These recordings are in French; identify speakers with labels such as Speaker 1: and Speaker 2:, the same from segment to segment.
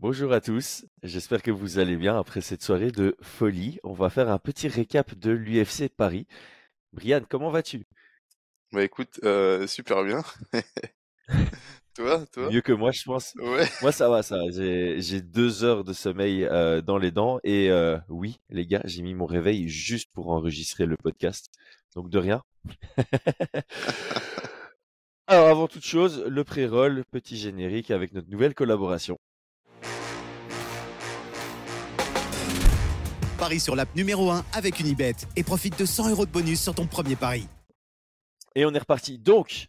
Speaker 1: Bonjour à tous, j'espère que vous allez bien après cette soirée de folie. On va faire un petit récap de l'UFC Paris. Brian, comment vas-tu?
Speaker 2: Bah écoute, euh, super bien. toi, toi?
Speaker 1: Mieux que moi, je pense.
Speaker 2: Ouais.
Speaker 1: Moi, ça va, ça. J'ai j'ai deux heures de sommeil euh, dans les dents et euh, oui, les gars, j'ai mis mon réveil juste pour enregistrer le podcast. Donc de rien. Alors avant toute chose, le pré-roll, petit générique avec notre nouvelle collaboration.
Speaker 3: Paris sur l'app numéro 1 avec Unibet et profite de 100 euros de bonus sur ton premier pari.
Speaker 1: Et on est reparti. Donc,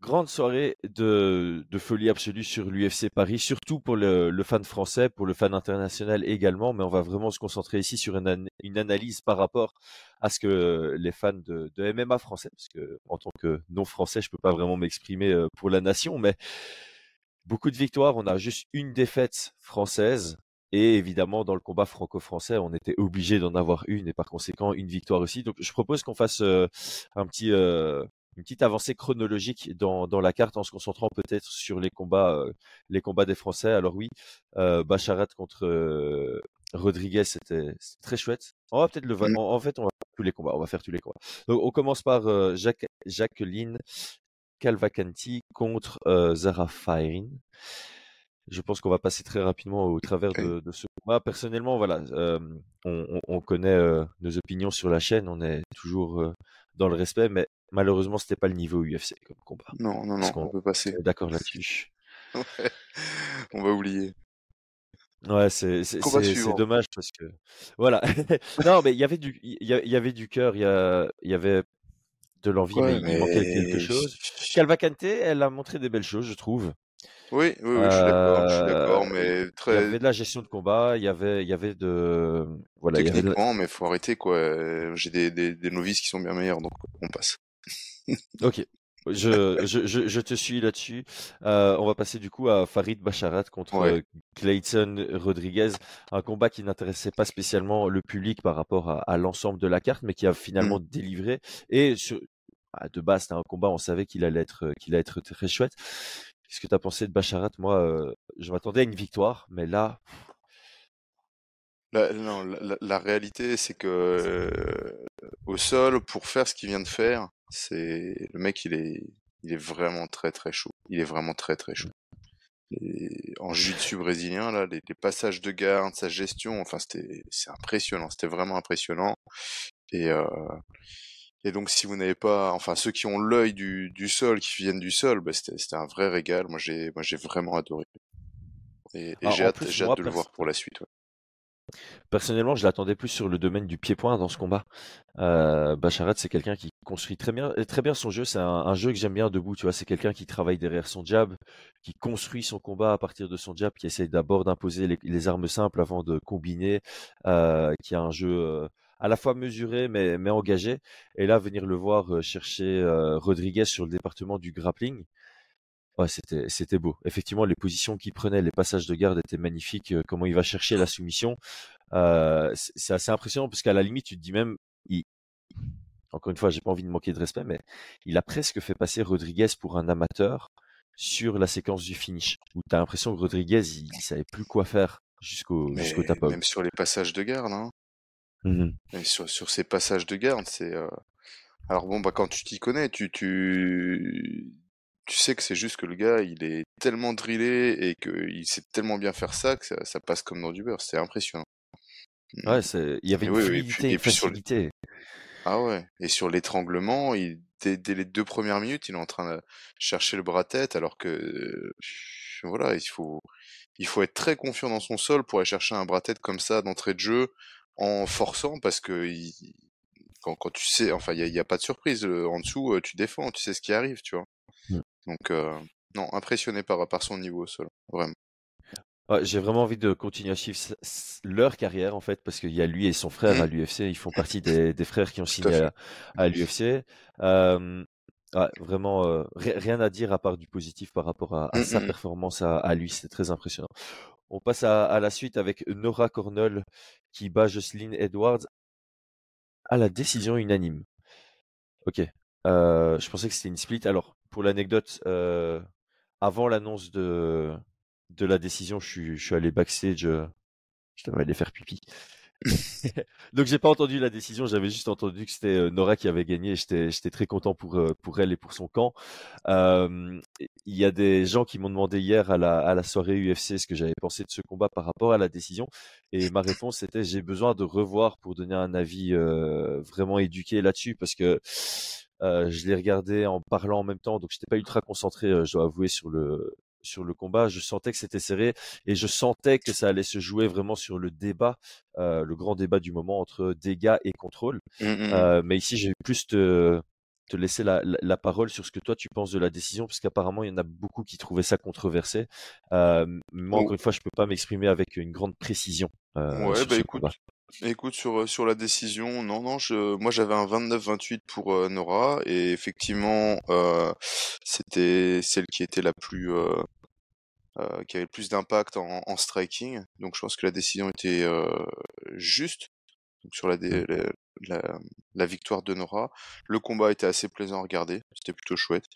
Speaker 1: grande soirée de, folie absolue sur l'UFC Paris, surtout pour le, fan français, pour le fan international également, mais on va vraiment se concentrer ici sur une, an- une analyse par rapport à ce que les fans de, de MMA français, parce que en tant que non français, je peux pas vraiment m'exprimer euh, pour la nation, mais beaucoup de victoires. On a juste une défaite française. Et évidemment, dans le combat franco-français, on était obligé d'en avoir une et par conséquent une victoire aussi. Donc, je propose qu'on fasse euh, un petit, euh, une petite avancée chronologique dans, dans la carte en se concentrant peut-être sur les combats, euh, les combats des Français. Alors oui, euh, Bacharat contre euh, Rodriguez, c'était très chouette. On va peut-être le, va-
Speaker 2: Mm.
Speaker 1: en, en fait, on va faire tous les combats. On va faire tous les combats. Donc, on commence par euh, Jacques- Jacqueline Calvacanti contre euh, Zara Farin. Je pense qu'on va passer très rapidement au travers de, de ce combat. Personnellement, voilà, euh, on, on- on connaît euh, nos opinions sur la chaîne, on est toujours euh, dans le respect, mais malheureusement, c'était pas le niveau UFC comme combat.
Speaker 2: Non, non, non, on
Speaker 1: qu'on
Speaker 2: peut passer.
Speaker 1: d'accord là-dessus.
Speaker 2: Ouais. On va oublier.
Speaker 1: Ouais, c'est dommage parce que voilà. Non, mais il y avait du il y, avait du cœur, il y a il y avait de l'envie, mais
Speaker 2: Ouais,
Speaker 1: il manquait quelque
Speaker 2: mais...
Speaker 1: chose. Calvacante, elle a montré des belles choses, je trouve.
Speaker 2: Oui, oui, oui, je suis d'accord, suis d'accord,
Speaker 1: Euh,
Speaker 2: mais
Speaker 1: il y
Speaker 2: très
Speaker 1: avait de la gestion de combat, il y avait il y avait de voilà, il y avait de
Speaker 2: techniquement, mais faut arrêter, quoi. Euh, J'ai des, des, des novices qui sont bien meilleurs, donc on passe.
Speaker 1: Ok. Je, je, je, je te suis là-dessus. Euh, on va passer du coup à Farid Bacharat contre
Speaker 2: Ouais.
Speaker 1: euh, Clayton Rodriguez. Un combat qui n'intéressait pas spécialement le public par rapport à, à l'ensemble de la carte, mais qui a finalement
Speaker 2: Mm.
Speaker 1: délivré. Et sur, ah, de base, c'était un combat, on savait qu'il allait être, qu'il allait être très chouette. Qu'est-ce que tu as pensé de Bacharat Moi, euh, je m'attendais à une victoire, mais là,
Speaker 2: La, non, la, réalité, c'est que euh, au sol, pour faire ce qu'il vient de faire, c'est le mec, il est, il est vraiment très très chaud. Il est vraiment très très chaud. Et en jiu-jitsu brésilien, là, les, les passages de garde, sa gestion, enfin, c'était, c'est impressionnant. C'était vraiment impressionnant. Et euh, et donc, si vous n'avez pas, enfin, ceux qui ont l'œil du, du sol, qui viennent du sol, bah, c'était, un vrai régal. Moi, j'ai, moi, j'ai vraiment adoré. Et, et
Speaker 1: Alors,
Speaker 2: j'ai hâte, j'ai de le voir pour la suite. ouais.
Speaker 1: Personnellement, je l'attendais plus sur le domaine du pied-point dans ce combat. Euh, Bacharat, c'est quelqu'un qui construit très bien, très bien son jeu. C'est un, un jeu que j'aime bien debout. Tu vois, c'est quelqu'un qui travaille derrière son jab, qui construit son combat à partir de son jab, qui essaye d'abord d'imposer les, les armes simples avant de combiner, euh, qui a un jeu euh, à la fois mesuré mais, mais engagé. Et là, venir le voir euh, chercher euh, Rodriguez sur le département du grappling. Ouais, c'était c'était beau. Effectivement, les positions qu'il prenait, les passages de garde étaient magnifiques. euh, Comment il va chercher la soumission, euh, c'est assez impressionnant parce qu'à la limite, tu te dis même, il- encore une fois, j'ai pas envie de manquer de respect, mais il a presque fait passer Rodriguez pour un amateur sur la séquence du finish, où tu as l'impression que Rodriguez, il, il savait plus quoi faire jusqu'au jusqu'au tap-out.
Speaker 2: même sur les passages de garde, hein.
Speaker 1: Mhm.
Speaker 2: Sur, sur ces passages de garde, c'est. euh, Alors bon, bah quand tu t'y connais, tu, tu, tu sais que c'est juste que le gars, il est tellement drillé et qu'il sait tellement bien faire ça que ça, ça passe comme dans du beurre. C'est impressionnant.
Speaker 1: Ouais, c'est, il y avait
Speaker 2: Et
Speaker 1: une
Speaker 2: oui, oui, et
Speaker 1: fluidité,
Speaker 2: puis, et
Speaker 1: une
Speaker 2: puis
Speaker 1: facilité.
Speaker 2: ah ouais. Et sur l'étranglement, il, dès, dès les deux premières minutes, il est en train de chercher le bras-tête, alors que euh, voilà, il faut, il faut être très confiant dans son sol pour aller chercher un bras-tête comme ça d'entrée de jeu en forçant parce que il- quand, quand tu sais, enfin, il y a, pas de surprise en dessous, tu défends, tu sais ce qui arrive, tu vois?
Speaker 1: Mm.
Speaker 2: Donc euh, non, impressionné par par son niveau au sol, vraiment.
Speaker 1: Ouais, j'ai vraiment envie de continuer à suivre leur carrière en fait parce qu'il y a lui et son frère à
Speaker 2: Mm,
Speaker 1: l'UFC, ils font partie des, des frères qui ont
Speaker 2: à
Speaker 1: signé à, à l'UFC. Euh, vraiment euh, ri- rien à dire à part du positif par rapport à, à sa
Speaker 2: mm, mm.
Speaker 1: performance à, à lui, c'est très impressionnant. On passe à, à la suite avec Nora Cornell qui bat Jocelyn Edwards à la décision unanime. Ok, euh, je pensais que c'était une split. Alors pour l'anecdote, euh, avant l'annonce de de la décision, je suis, je suis allé backstage. je devrais aller faire pipi. Donc j'ai pas entendu la décision, j'avais juste entendu que c'était euh, Nora qui avait gagné. J'étais, très content pour euh, pour elle et pour son camp. Il y a des gens qui m'ont demandé hier à la soirée UFC ce que j'avais pensé de ce combat par rapport à la décision, et ma réponse c'était j'ai besoin de revoir pour donner un avis euh, vraiment éduqué là-dessus parce que je l'ai regardé en parlant en même temps, donc j'étais pas ultra concentré, je dois avouer sur le sur le combat. Je sentais que c'était serré et je sentais que ça allait se jouer vraiment sur le débat, euh, le grand débat du moment entre dégâts et contrôle.
Speaker 2: Mm, mm, mm.
Speaker 1: Euh, mais ici, j'ai plus te, te laisser la, la, la parole sur ce que toi tu penses de la décision, parce qu'apparemment, il y en a beaucoup qui trouvaient ça controversé. Euh, moi,
Speaker 2: Oh.
Speaker 1: encore une fois, je peux pas m'exprimer avec une grande précision. Euh,
Speaker 2: Ouais, bah écoute, écoute sur, euh, sur la décision, non, non, je, moi j'avais un 29-28 pour euh, Nora et effectivement euh, c'était celle qui était la plus euh, euh, qui avait le plus d'impact en, en striking, donc je pense que la décision était euh, juste donc sur la, dé-
Speaker 1: Mm.
Speaker 2: la, la, la victoire de Nora. Le combat était assez plaisant à regarder, c'était plutôt chouette.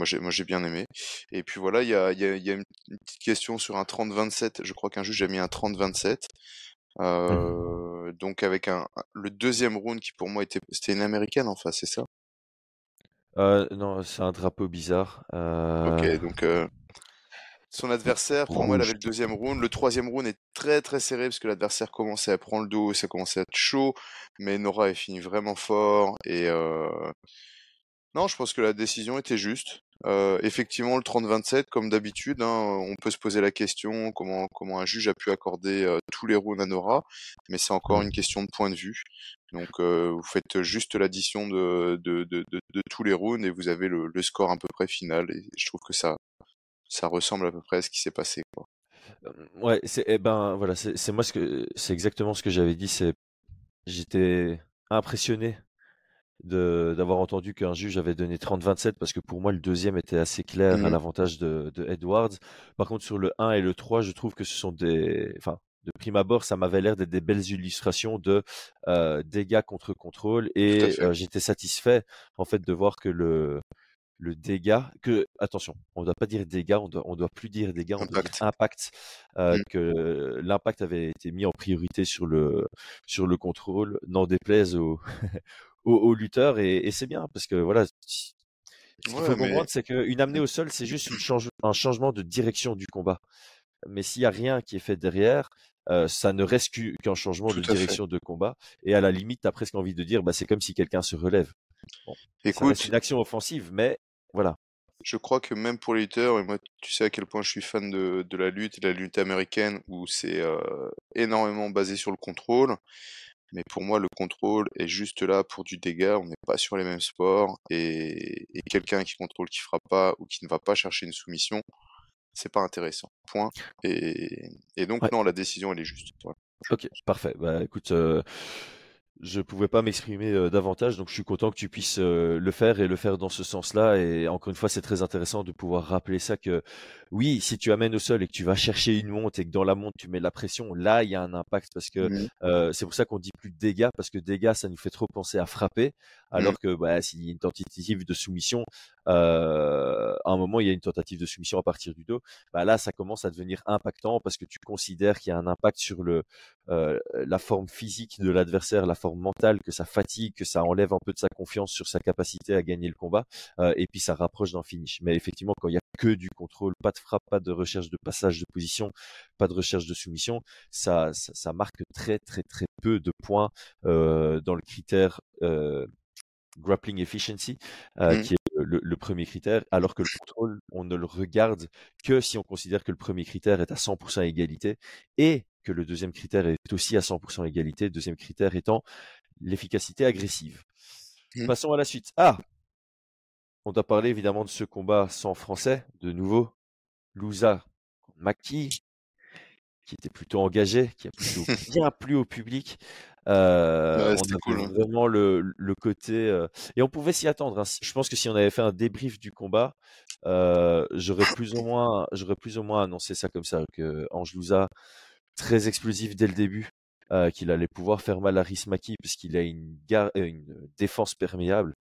Speaker 2: Moi j'ai moi j'ai bien aimé. Et puis voilà, il y a, y a, il y a une petite question sur un 30-27. Je crois qu'un juge a mis un 30-27.
Speaker 1: Mhm.
Speaker 2: Euh, donc avec un le deuxième round qui pour moi était c'était une américaine en face, c'est ça?
Speaker 1: Euh, non, c'est un drapeau bizarre.
Speaker 2: Ok,
Speaker 1: Euh,
Speaker 2: donc son adversaire, pour moi, elle avait le deuxième round. Le troisième round est très très serré parce que l'adversaire commençait à prendre le dos, ça commençait à être chaud, mais Nora est fini vraiment fort et non, je pense que la décision était juste. Euh, effectivement, le 30-27, comme d'habitude, hein, on peut se poser la question comment comment un juge a pu accorder euh, tous les rounds à Nora, mais c'est encore
Speaker 1: Mm.
Speaker 2: une question de point de vue. Donc, euh, vous faites juste l'addition de, de, de, de, de tous les rounds et vous avez le, le score à peu près final. Et je trouve que ça ça ressemble à peu près à ce qui s'est passé. Quoi.
Speaker 1: Euh, Ouais, c'est eh ben voilà, c'est moi ce que c'est exactement ce que j'avais dit. C'est j'étais impressionné d'avoir entendu qu'un juge avait donné 30-27 parce que pour moi le deuxième était assez clair à
Speaker 2: Mhm.
Speaker 1: l'avantage de, de Edwards. Par contre sur le 1 et le 3, je trouve que ce sont des enfin de prime abord, ça m'avait l'air d'être des belles illustrations de euh, dégâts contre contrôle et euh, j'étais satisfait en fait de voir que le le dégât que attention, on ne doit pas dire dégâts, on doit on doit plus dire dégâts, on doit dire
Speaker 2: Impact.
Speaker 1: impact euh,
Speaker 2: Mm.
Speaker 1: que l'impact avait été mis en priorité sur le sur le contrôle, n'en déplaise aux aux, aux lutteurs et, et c'est bien parce que voilà ce qu'il
Speaker 2: Ouais,
Speaker 1: faut
Speaker 2: mais
Speaker 1: comprendre c'est qu'une amenée au sol c'est juste une change, un changement de direction du combat mais s'il y a rien qui est fait derrière euh, ça ne reste qu'u- qu'un changement
Speaker 2: tout
Speaker 1: de
Speaker 2: à fait.
Speaker 1: direction de combat et à la limite t'as presque envie de dire bah c'est comme si quelqu'un se relève bon
Speaker 2: Écoute,
Speaker 1: une action offensive mais voilà
Speaker 2: je crois que même pour les lutteurs, et moi, tu sais à quel point je suis fan de, de la lutte et de la lutte américaine, où c'est euh, énormément basé sur le contrôle. Mais pour moi, le contrôle est juste là pour du dégât. On n'est pas sur les mêmes sports. Et, et quelqu'un qui contrôle, qui fera pas ou qui ne va pas chercher une soumission, c'est pas intéressant. Point. Et, et donc,
Speaker 1: ouais
Speaker 2: non, la décision, elle est juste. Voilà,
Speaker 1: ok
Speaker 2: pense.
Speaker 1: parfait bah écoute euh, je pouvais pas m'exprimer euh, davantage, donc je suis content que tu puisses euh, le faire et le faire dans ce sens-là. Et encore une fois, c'est très intéressant de pouvoir rappeler ça que oui, si tu amènes au sol et que tu vas chercher une monte et que dans la monte tu mets la pression, là il y a un impact parce que
Speaker 2: Mhm.
Speaker 1: euh, c'est pour ça qu'on dit plus de dégâts parce que dégâts ça nous fait trop penser à frapper, alors
Speaker 2: Mhm.
Speaker 1: que bah, s'il y a une tentative de soumission, euh, à un moment il y a une tentative de soumission à partir du dos, bah là ça commence à devenir impactant parce que tu considères qu'il y a un impact sur le la forme physique de l'adversaire, la forme mentale, que ça fatigue, que ça enlève un peu de sa confiance sur sa capacité à gagner le combat, euh, et puis ça rapproche d'un finish. Mais effectivement, quand il y a que du contrôle, pas de frappe, pas de recherche de passage de position, pas de recherche de soumission, ça, ça, ça marque très très très peu de points euh, dans le critère euh, grappling efficiency, euh,
Speaker 2: Mhm.
Speaker 1: qui est le, le premier critère, alors que le contrôle, on ne le regarde que si on considère que le premier critère est à 100% égalité et que le deuxième critère est aussi à 100% égalité, le deuxième critère étant l'efficacité agressive.
Speaker 2: Mhm.
Speaker 1: Passons à la suite. Ah, on doit parler évidemment de ce combat sans français, de nouveau. Louza Maki, qui était plutôt engagé, qui a plutôt bien plu au public. Euh,
Speaker 2: Ouais,
Speaker 1: on
Speaker 2: cool. hein.
Speaker 1: vraiment le, le côté euh, et on pouvait s'y attendre. hein. Je pense que si on avait fait un débrief du combat, euh, j'aurais plus ou moins, j'aurais plus ou moins annoncé ça comme ça que Ange Louza très explosif dès le début, qu'il allait pouvoir faire mal à Rismaki puisqu'il a une, gar- une défense perméable.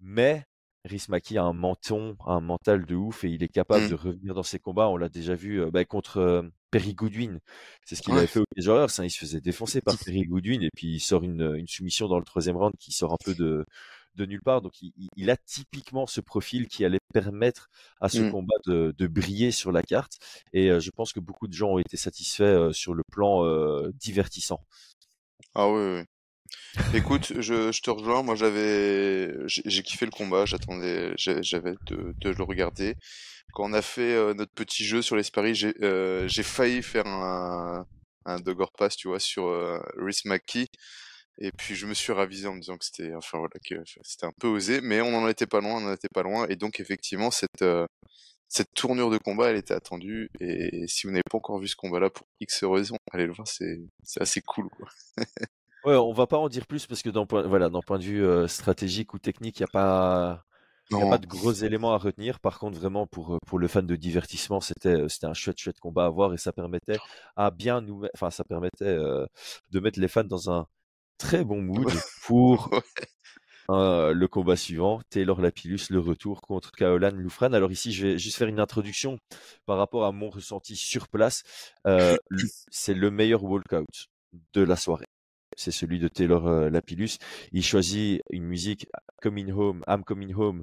Speaker 1: Mais Rhys Maki a un menton, un mental de ouf et il est capable
Speaker 2: Mmh.
Speaker 1: de revenir dans ses combats. On l'a déjà vu euh, bah, contre euh, Perry Goodwin. C'est ce qu'il
Speaker 2: Ouais.
Speaker 1: avait fait au Cage Warriors. hein. Il se faisait défoncer par Perry Goodwin et puis il sort une, une soumission dans le troisième round qui sort un peu de, de nulle part. Donc il, il- a typiquement ce profil qui allait permettre à ce
Speaker 2: Mmh.
Speaker 1: combat de, de briller sur la carte. Et euh, je pense que beaucoup de gens ont été satisfaits euh, sur le plan euh, divertissant.
Speaker 2: Ah oui, oui. Écoute, je, te rejoins. Moi, j'avais, j'ai kiffé le combat. J'attendais, j'avais de, de le regarder. Quand on a fait euh, notre petit jeu sur les paris, j'ai euh, j'ai failli faire un, un Dogger Pass, tu vois, sur euh, Rhys McKee. Et puis je me suis ravisé en me disant que c'était, enfin voilà, que c'était un peu osé, mais on n'en était pas loin, on n'en était pas loin. Et donc effectivement, cette euh, cette tournure de combat, elle était attendue. Et si vous n'avez pas encore vu ce combat-là pour X raisons, allez le voir, c'est assez cool.
Speaker 1: Ouais, on va pas en dire plus parce que d'un point, voilà, d'un point de vue euh, stratégique ou technique, il n'y a pas, il a pas de gros éléments à retenir. Par contre, vraiment pour euh, pour le fan de divertissement, c'était euh, c'était un chouette chouette combat à voir et ça permettait à bien nous, enfin ça permettait euh, de mettre les fans dans un très bon mood pour
Speaker 2: Ouais.
Speaker 1: euh, le combat suivant, Taylor Lapillus, le retour contre Kaolan Loufran. Alors ici, je vais juste faire une introduction par rapport à mon ressenti sur place. Euh, c'est le meilleur walkout de la soirée. C'est celui de Taylor euh, Lapillus. Il choisit une musique Coming Home, I'm Coming Home, euh,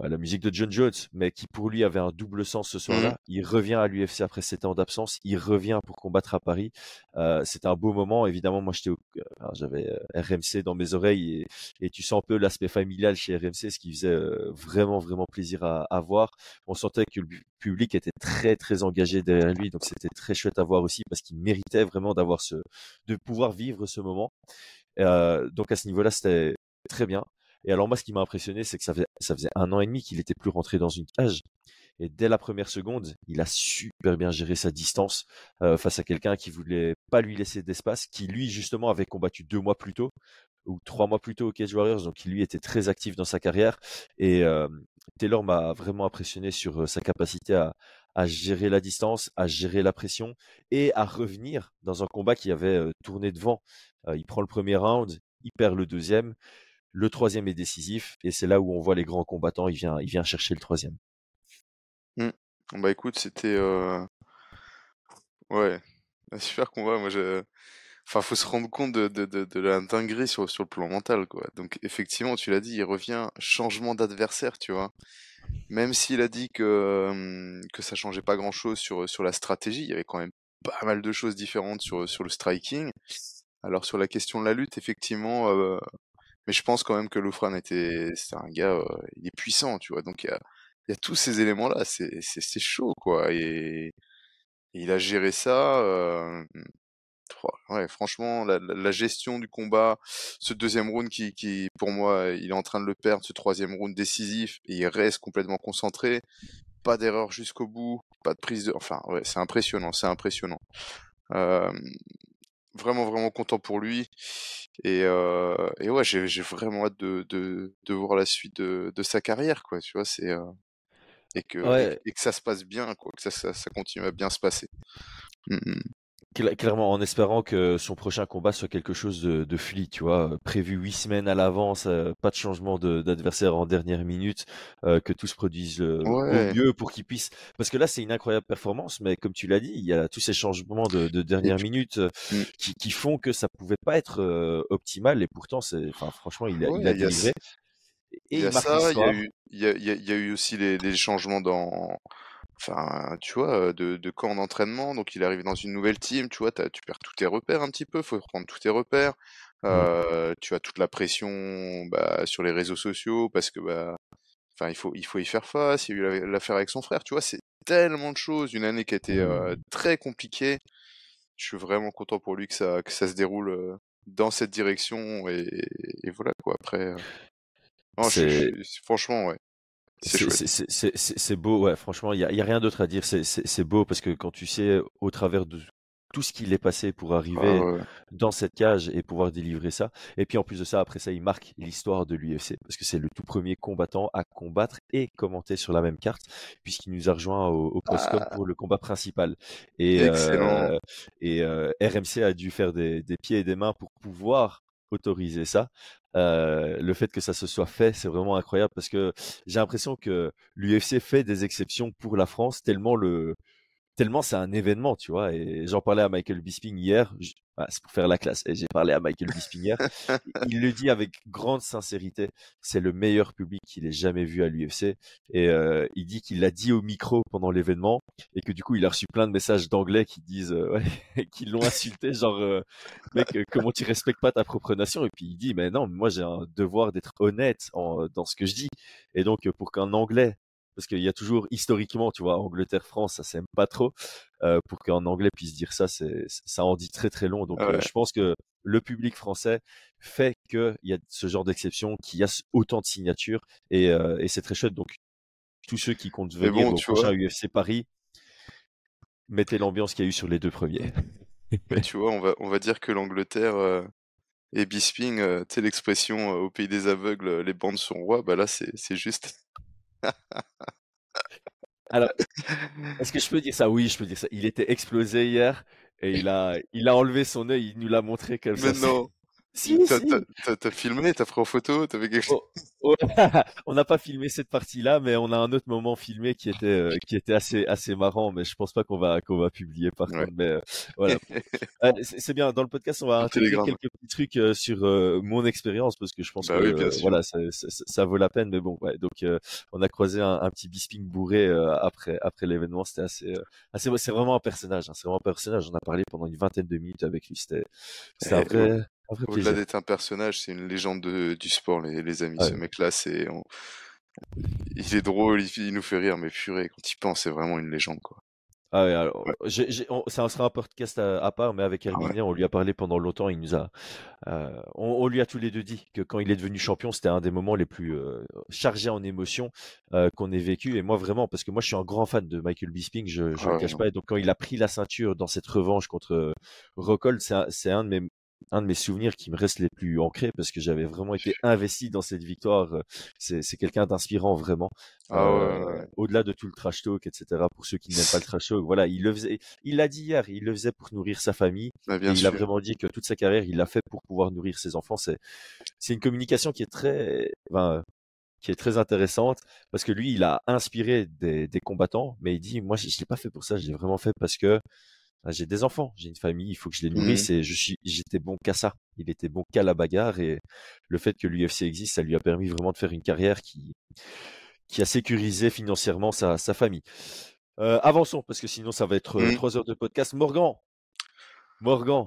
Speaker 1: la musique de John Jones, mais qui pour lui avait un double sens ce soir-là.
Speaker 2: Mhm.
Speaker 1: Il revient à l'UFC après sept ans d'absence. Il revient pour combattre à Paris. Euh, C'était un beau moment. Évidemment, moi, j'étais, au- euh, j'avais euh, RMC dans mes oreilles et, et tu sens un peu l'aspect familial chez RMC, ce qui faisait euh, vraiment, vraiment plaisir à, à voir. On sentait que le public était très, très engagé derrière lui, donc c'était très chouette à voir aussi parce qu'il méritait vraiment d'avoir ce, de pouvoir vivre ce moment. Euh, donc à ce niveau-là, c'était très bien. Et alors moi, ce qui m'a impressionné, c'est que ça faisait, un an et demi qu'il était plus rentré dans une cage. Et dès la première seconde, il a super bien géré sa distance euh, face à quelqu'un qui voulait pas lui laisser d'espace, qui lui justement avait combattu deux mois plus tôt ou trois mois plus tôt au Cage Warriors, donc qui lui était très actif dans sa carrière. Et euh, Taylor m'a vraiment impressionné sur euh, sa capacité à, gérer la distance, à gérer la pression et à revenir dans un combat qui avait tourné devant. Il prend le premier round, il perd le deuxième, le troisième est décisif et c'est là où on voit les grands combattants. Il vient, il vient chercher le troisième.
Speaker 2: Bah écoute, c'était euh... ouais, un super combat. Moi, je... enfin, faut se rendre compte de, de, de, la dinguerie sur, sur le plan mental, quoi. Donc effectivement, tu l'as dit, il revient changement d'adversaire, tu vois. Même s'il a dit que hum, que ça changeait pas grand-chose sur sur la stratégie, il y avait quand même pas mal de choses différentes sur sur le striking. Alors sur la question de la lutte, effectivement, euh, mais je pense quand même que Lofran était, c'est un gars, euh, il est puissant, tu vois. Donc il y a, y a tous ces éléments-là, c'est, c'est, c'est chaud, quoi. Et, et il a géré ça. euh, ouais, franchement, la, la- la gestion du combat, ce deuxième round qui, qui, pour moi, il est en train de le perdre, ce troisième round décisif, et il reste complètement concentré. Pas d'erreur jusqu'au bout, pas de prise de, enfin, ouais, c'est impressionnant, c'est impressionnant. Euh, vraiment vraiment content pour lui et, euh, et ouais j'ai j'ai vraiment hâte de, de, de voir la suite de, de sa carrière quoi tu vois c'est euh, et que
Speaker 1: Ouais.
Speaker 2: et, que ça se passe bien quoi que ça, ça, ça continue à bien se passer Mm, mm.
Speaker 1: Cla- Clairement, en espérant que son prochain combat soit quelque chose de, de fluide, tu vois, prévu huit semaines à l'avance, euh, pas de changement de- d'adversaire en dernière minute, euh, que tout se produise euh,
Speaker 2: Ouais.
Speaker 1: au mieux pour qu'il puisse. Parce que là, c'est une incroyable performance, mais comme tu l'as dit, il y a tous ces changements de, de dernière minute euh,
Speaker 2: Mm.
Speaker 1: qui, qui font que ça pouvait pas être optimal, et pourtant, c'est, enfin, franchement, il a, il a
Speaker 2: Ouais, il y a
Speaker 1: délivré. Et
Speaker 2: il y a ça il y a eu il y a, il y a, il y a eu aussi les, les changements dans enfin tu vois de, de camp d'entraînement donc il arrive dans une nouvelle team tu vois t'as- tu perds tous tes repères un petit peu faut reprendre tous tes repères. Euh, tu as toute la pression bah, sur les réseaux sociaux parce que bah enfin il faut il faut y faire face il y a eu la- l'affaire avec son frère tu vois c'est tellement de choses. Une année qui a été euh, très compliquée. Je suis vraiment content pour lui que ça que ça se déroule euh, dans cette direction et, et voilà quoi. Après euh, non, je-
Speaker 1: C'est-
Speaker 2: je- franchement ouais c'est
Speaker 1: beau, ouais, franchement, il n'y a, y a rien d'autre à dire. C'est- beau parce que quand tu sais au travers de tout ce qu'il est passé pour arriver
Speaker 2: Ah ouais.
Speaker 1: dans cette cage et pouvoir délivrer ça. Et puis en plus de ça, après ça, il marque l'histoire de l'UFC parce que c'est le tout premier combattant à combattre et commenter sur la même carte puisqu'il nous a rejoint au, au Postcom
Speaker 2: Ah.
Speaker 1: pour le combat principal. Et, euh, et euh, RMC a dû faire des, des pieds et des mains pour pouvoir autoriser ça. Euh, le fait que ça se soit fait, c'est vraiment incroyable parce que j'ai l'impression que l'UFC fait des exceptions pour la France tellement le tellement c'est un événement, tu vois. Et j'en parlais à Michael Bisping hier. Bah, c'est pour faire la classe. Et j'ai parlé à Michael Bisping hier. il le dit avec grande sincérité. C'est le meilleur public qu'il ait jamais vu à l'UFC. Et euh, il dit qu'il l'a dit au micro pendant l'événement et que du coup il a reçu plein de messages d'anglais qui disent, euh, ouais, qui l'ont insulté, genre euh, mec, comment tu respectes pas ta propre nation? Et puis il dit, mais non, moi j'ai un devoir d'être honnête en, dans ce que je dis. Et donc pour qu'un anglais parce qu'il y a toujours historiquement, tu vois, Angleterre-France, ça s'aime pas trop. Euh, pour qu'un Anglais puisse dire ça, c'est ça en dit très très long. Donc, euh, je pense que le public français fait qu'il y a ce genre d'exception, qu'il y a autant de signatures, et, euh, et c'est très chouette. Donc, tous ceux qui comptent venir au prochain UFC Paris, mettez l'ambiance qu'il y a eu sur les deux premiers.
Speaker 2: tu vois, on va on va dire que l'Angleterre et Bisping, tu sais l'expression au pays des aveugles, les bandes sont rois. Bah là, c'est juste
Speaker 1: alors, est-ce que je peux dire ça? Oui, je peux dire ça. Il était explosé hier et il a, il a enlevé son œil, il nous l'a montré comme
Speaker 2: Mais
Speaker 1: ça.
Speaker 2: non. Si, t'as, filmé, t'as pris en photo, t'as fait quelque chose.
Speaker 1: Oh, on n'a pas filmé cette partie-là, mais on a un autre moment filmé qui était euh, qui était assez assez marrant, mais je pense pas qu'on va qu'on va publier par contre. Mais euh, voilà, euh, c'est, bien. Dans le podcast, on va intégrer quelques petits trucs sur mon expérience parce que je pense bah que voilà, ça, ça, vaut la peine. Mais bon, ouais, donc on a croisé un, un petit bisping bourré après après l'événement. C'était assez assez. C'est vraiment un personnage. Hein, c'est vraiment un personnage. On a parlé pendant une vingtaine de minutes avec lui. C'était c'était un vrai
Speaker 2: au-delà d'être un personnage, c'est une légende du sport, les, amis. Ce mec-là, c'est, il est drôle, il, nous fait rire, mais purée, quand il pense, c'est vraiment une légende, quoi.
Speaker 1: Ah ouais, alors, ça sera un podcast à, part, mais avec ah Herminé, on lui a parlé pendant longtemps. Il nous a, euh, on, lui a tous les deux dit que quand il est devenu champion, c'était un des moments les plus euh, chargés en émotions euh, qu'on ait vécu. Et moi, vraiment, parce que moi, je suis un grand fan de Michael Bisping, je ne le cache pas. Et donc, quand il a pris la ceinture dans cette revanche contre Rockhold, c'est un de mes un de mes souvenirs qui me reste les plus ancrés parce que j'avais vraiment été investi dans cette victoire. Euh, c'est, quelqu'un d'inspirant vraiment. Ah euh, au-delà de tout le trash talk, etc. Pour ceux qui n'aiment pas le trash talk, voilà, il le faisait. Il l'a dit hier, il le faisait pour nourrir sa famille. Bah, il a vraiment dit que toute sa carrière, il l'a fait pour pouvoir nourrir ses enfants. C'est, c'est une communication qui est très, qui est très intéressante parce que lui, il a inspiré des, des combattants, mais il dit, moi, je, je l'ai pas fait pour ça, je l'ai vraiment fait parce que j'ai des enfants, j'ai une famille, il faut que je les mmh nourrisse et je suis, j'étais bon qu'à ça. Il était bon qu'à la bagarre et le fait que l'UFC existe, ça lui a permis vraiment de faire une carrière qui, qui a sécurisé financièrement sa, sa famille. Euh, avançons parce que sinon ça va être euh, mmh. trois heures de podcast. Morgan, Morgan,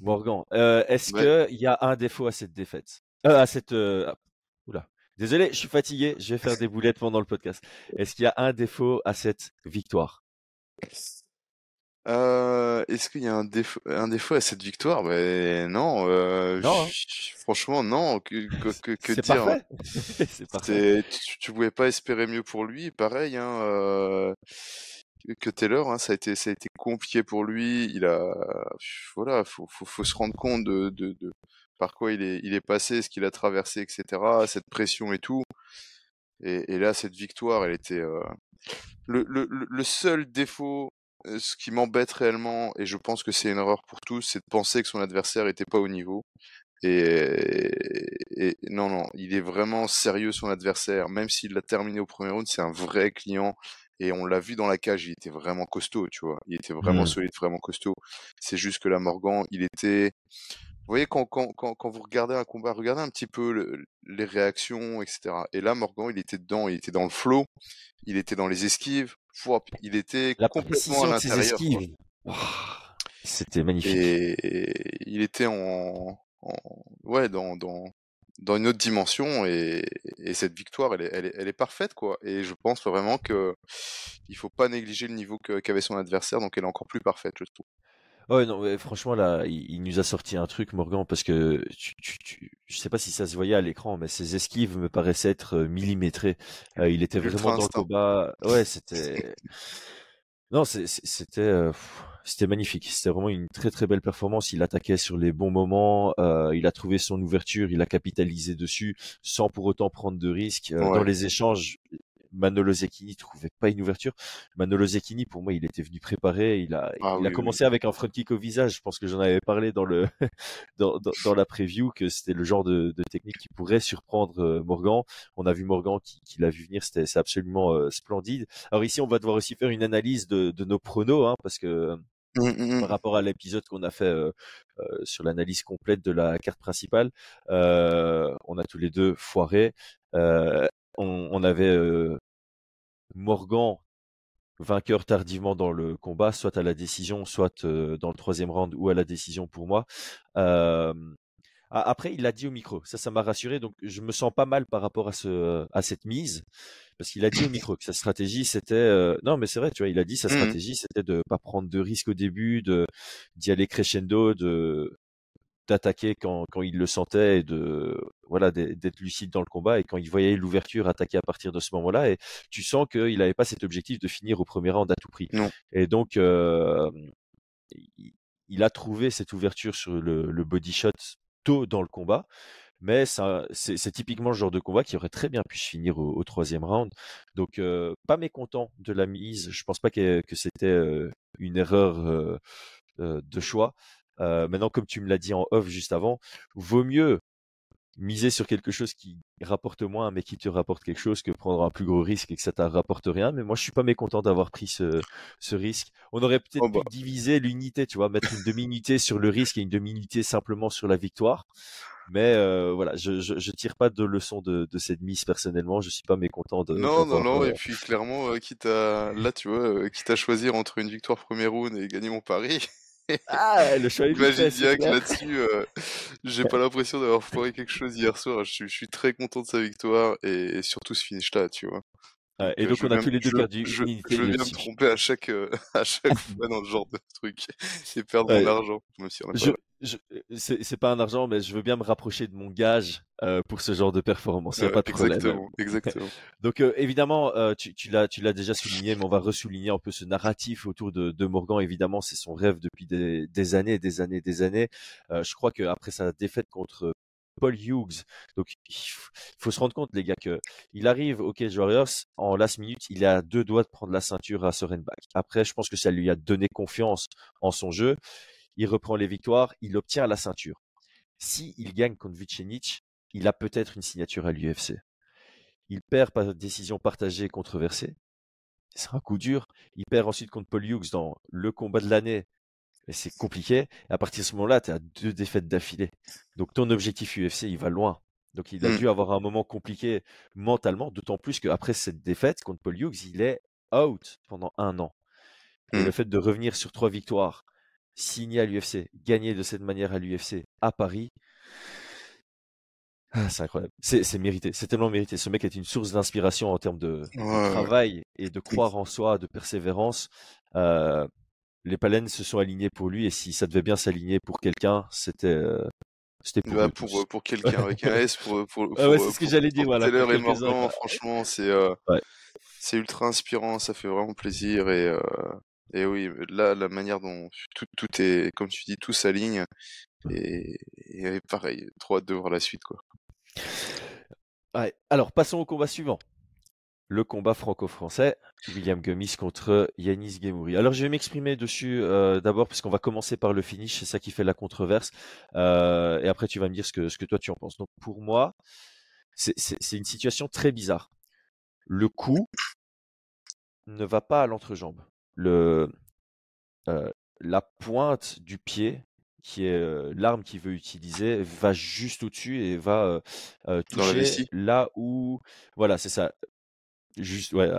Speaker 1: Morgan, euh, est-ce qu'il y a un défaut à cette défaite, à cette, ah, oula. Désolé, je suis fatigué, je vais faire des boulettes pendant le podcast. Est-ce qu'il y a un défaut à cette victoire?
Speaker 2: Euh, est-ce qu'il y a un défaut, un défaut à cette victoire? Ben non, euh, hein. franchement non. Que, que, que, dire? Hein? C'est parfait. Tu, tu pouvais pas espérer mieux pour lui. Pareil, hein, euh, que Taylor, hein, ça a été, ça a été compliqué pour lui. Il a, voilà, faut, faut, faut se rendre compte de, de, de par quoi il est, il est passé, ce qu'il a traversé, etc. Cette pression et tout. Et, et là, cette victoire, elle était, le, le, le seul défaut, euh, ce qui m'embête réellement, et je pense que c'est une erreur pour tous, c'est de penser que son adversaire était pas au niveau. Et, et, non, non, il est vraiment sérieux son adversaire. Même s'il l'a terminé au premier round, c'est un vrai client. Et on l'a vu dans la cage, il était vraiment costaud, tu vois. Il était vraiment mmh. solide, vraiment costaud. C'est juste que là, Morgan, il était, voyez, quand, quand, quand, quand, vous regardez un combat, regardez un petit peu les réactions, etc. Et là, Morgan, il était dedans, il était dans le flow, il était dans les esquives, il était complètement à l'intérieur.
Speaker 1: C'était magnifique.
Speaker 2: Et, il était en, en ouais, dans, dans, dans une autre dimension et, et cette victoire, elle est, elle, est, elle est parfaite, quoi. Et je pense vraiment que il faut pas négliger le niveau qu'avait son adversaire, donc elle est encore plus parfaite, je trouve.
Speaker 1: Ouais, non, franchement, là, il, nous a sorti un truc, Morgan, parce que tu, tu, je sais pas si ça se voyait à l'écran, mais ses esquives me paraissaient être euh, millimétrées. Euh, il était vraiment dans le combat. Ouais, c'était. Non, c'était euh, c'était magnifique. C'était vraiment une très très belle performance. Il attaquait sur les bons moments. il a trouvé son ouverture. Il a capitalisé dessus sans pour autant prendre de risques. Dans les échanges, Manolo Zecchini trouvait pas une ouverture. Manolo Zecchini, pour moi, il était venu préparer. Il a,
Speaker 2: Ah
Speaker 1: il a
Speaker 2: oui,
Speaker 1: commencé avec un front kick au visage. Je pense que j'en avais parlé dans le dans, dans, dans la preview que c'était le genre de, de technique qui pourrait surprendre euh, Morgan. On a vu Morgan qui, qui l'a vu venir. C'était c'est absolument euh, splendide. Alors ici, on va devoir aussi faire une analyse de, de nos pronos, hein, parce que
Speaker 2: oui. Mm, mm,
Speaker 1: par rapport à l'épisode qu'on a fait euh, euh, sur l'analyse complète de la carte principale, euh, on a tous les deux foiré. On, on avait euh, Morgan vainqueur tardivement dans le combat, soit à la décision, soit euh, dans le troisième round ou à la décision pour moi. Euh, après, il l'a dit au micro, ça, ça m'a rassuré, donc je me sens pas mal par rapport à ce, à cette mise, parce qu'il a dit au micro que sa stratégie c'était, euh, non mais c'est vrai, tu vois, il a dit sa
Speaker 2: Mhm.
Speaker 1: stratégie c'était de pas prendre de risques au début, de d'y aller crescendo, de d'attaquer quand, quand il le sentait et de voilà d'être lucide dans le combat et quand il voyait l'ouverture attaquer à partir de ce moment-là et tu sens qu'il n'avait pas cet objectif de finir au premier round à tout prix.
Speaker 2: Non.
Speaker 1: et donc euh, il, a trouvé cette ouverture sur le, le body shot tôt dans le combat mais c'est typiquement le genre de combat qui aurait très bien pu se finir au, au troisième round. Donc euh, pas mécontent de la mise. Je pense pas que, que c'était euh, une erreur euh, de choix euh, maintenant, comme tu me l'as dit en off juste avant, vaut mieux miser sur quelque chose qui rapporte moins, mais qui te rapporte quelque chose, que prendre un plus gros risque et que ça ne rapporte rien. Mais moi, je suis pas mécontent d'avoir pris ce, ce risque. On aurait peut-être
Speaker 2: Oh bah.
Speaker 1: pu diviser l'unité, tu vois, mettre une demi-unité sur le risque et une demi-unité simplement sur la victoire. Mais euh, voilà, je, je, je tire pas de leçon de, de cette mise personnellement. Je suis pas mécontent de.
Speaker 2: Non, non,
Speaker 1: d'avoir,
Speaker 2: non,
Speaker 1: euh,
Speaker 2: et puis clairement, euh, quitte à, là, tu vois, euh, quitte à choisir entre une victoire premier round et gagner mon pari,
Speaker 1: Ah, le choix
Speaker 2: imagine là-dessus, euh, j'ai pas l'impression d'avoir foiré quelque chose hier soir. Je suis, je suis très content de sa victoire et, et surtout ce finish-là, tu vois.
Speaker 1: Ouais, et
Speaker 2: euh,
Speaker 1: donc
Speaker 2: je
Speaker 1: on a tous les deux
Speaker 2: je-
Speaker 1: perdu
Speaker 2: Je, je veux
Speaker 1: de
Speaker 2: bien me tromper à chaque, euh, à chaque fois dans ce genre de truc et perdre
Speaker 1: Ouais.
Speaker 2: mon argent, même si
Speaker 1: Je, je, c'est pas un argent, mais je veux bien me rapprocher de mon gage euh, pour ce genre de performance. Il n'y a pas de problème.
Speaker 2: exactement, exactement.
Speaker 1: Donc euh, évidemment, euh, tu, tu l'as, tu l'as déjà souligné, mais on va ressouligner un peu ce narratif autour de, de Morgan. Évidemment, c'est son rêve depuis des, des années, des années, des années. Euh, je crois qu'après sa défaite contre Paul Hughes, donc il faut se rendre compte, les gars, que il arrive au Cage Warriors en last minute, il à deux doigts de prendre la ceinture à Sorenbach. Après, je pense que ça lui a donné confiance en son jeu. Il reprend les victoires, il obtient la ceinture. Si il gagne contre Vucenic, il a peut-être une signature à l'UFC. Il perd par décision partagée et controversée. C'est un coup dur. Il perd ensuite contre Paul Hughes dans le combat de l'année. C'est compliqué. Et à partir de ce moment-là, tu as deux défaites d'affilée. Donc ton objectif UFC, il va loin. Donc il a
Speaker 2: Mm.
Speaker 1: dû avoir un moment compliqué mentalement, d'autant plus qu'après cette défaite contre Paul Hughes, il est out pendant un an. Et le fait de revenir sur trois victoires, signer à l'UFC, gagner de cette manière à l'UFC à Paris, ah, c'est incroyable. C'est mérité. C'est tellement mérité. Ce mec est une source d'inspiration en termes de, de
Speaker 2: Ouais, ouais.
Speaker 1: travail et de croire en soi, de persévérance. Euh, les palènes se sont alignés pour lui et si ça devait bien s'aligner pour quelqu'un, c'était euh, c'était pour
Speaker 2: Bah, pour, euh, pour quelqu'un avec un S, pour, pour, pour,
Speaker 1: Ah ouais,
Speaker 2: euh,
Speaker 1: c'est ce que j'allais dire, voilà,
Speaker 2: Taylor et Morgan, franchement, c'est euh,
Speaker 1: Ouais.
Speaker 2: c'est ultra inspirant, ça fait vraiment plaisir et, euh, et oui, là, la manière dont tout, tout est, comme tu dis, tout s'aligne et, et pareil, trop hâte de voir la suite, quoi.
Speaker 1: Ouais. Alors, passons au combat suivant. Le combat franco-français, William Gomis contre Yanis Gemouri. Alors, je vais m'exprimer dessus euh, d'abord, parce qu'on va commencer par le finish, c'est ça qui fait la controverse. Euh, et après, tu vas me dire ce que, ce que toi tu en penses. Donc, pour moi, c'est une situation très bizarre. Le coup ne va pas à l'entrejambe. Le, euh, la pointe du pied, qui est euh, l'arme qu'il veut utiliser, va juste au-dessus et va euh, euh, toucher là où, voilà, c'est ça. Juste, ouais.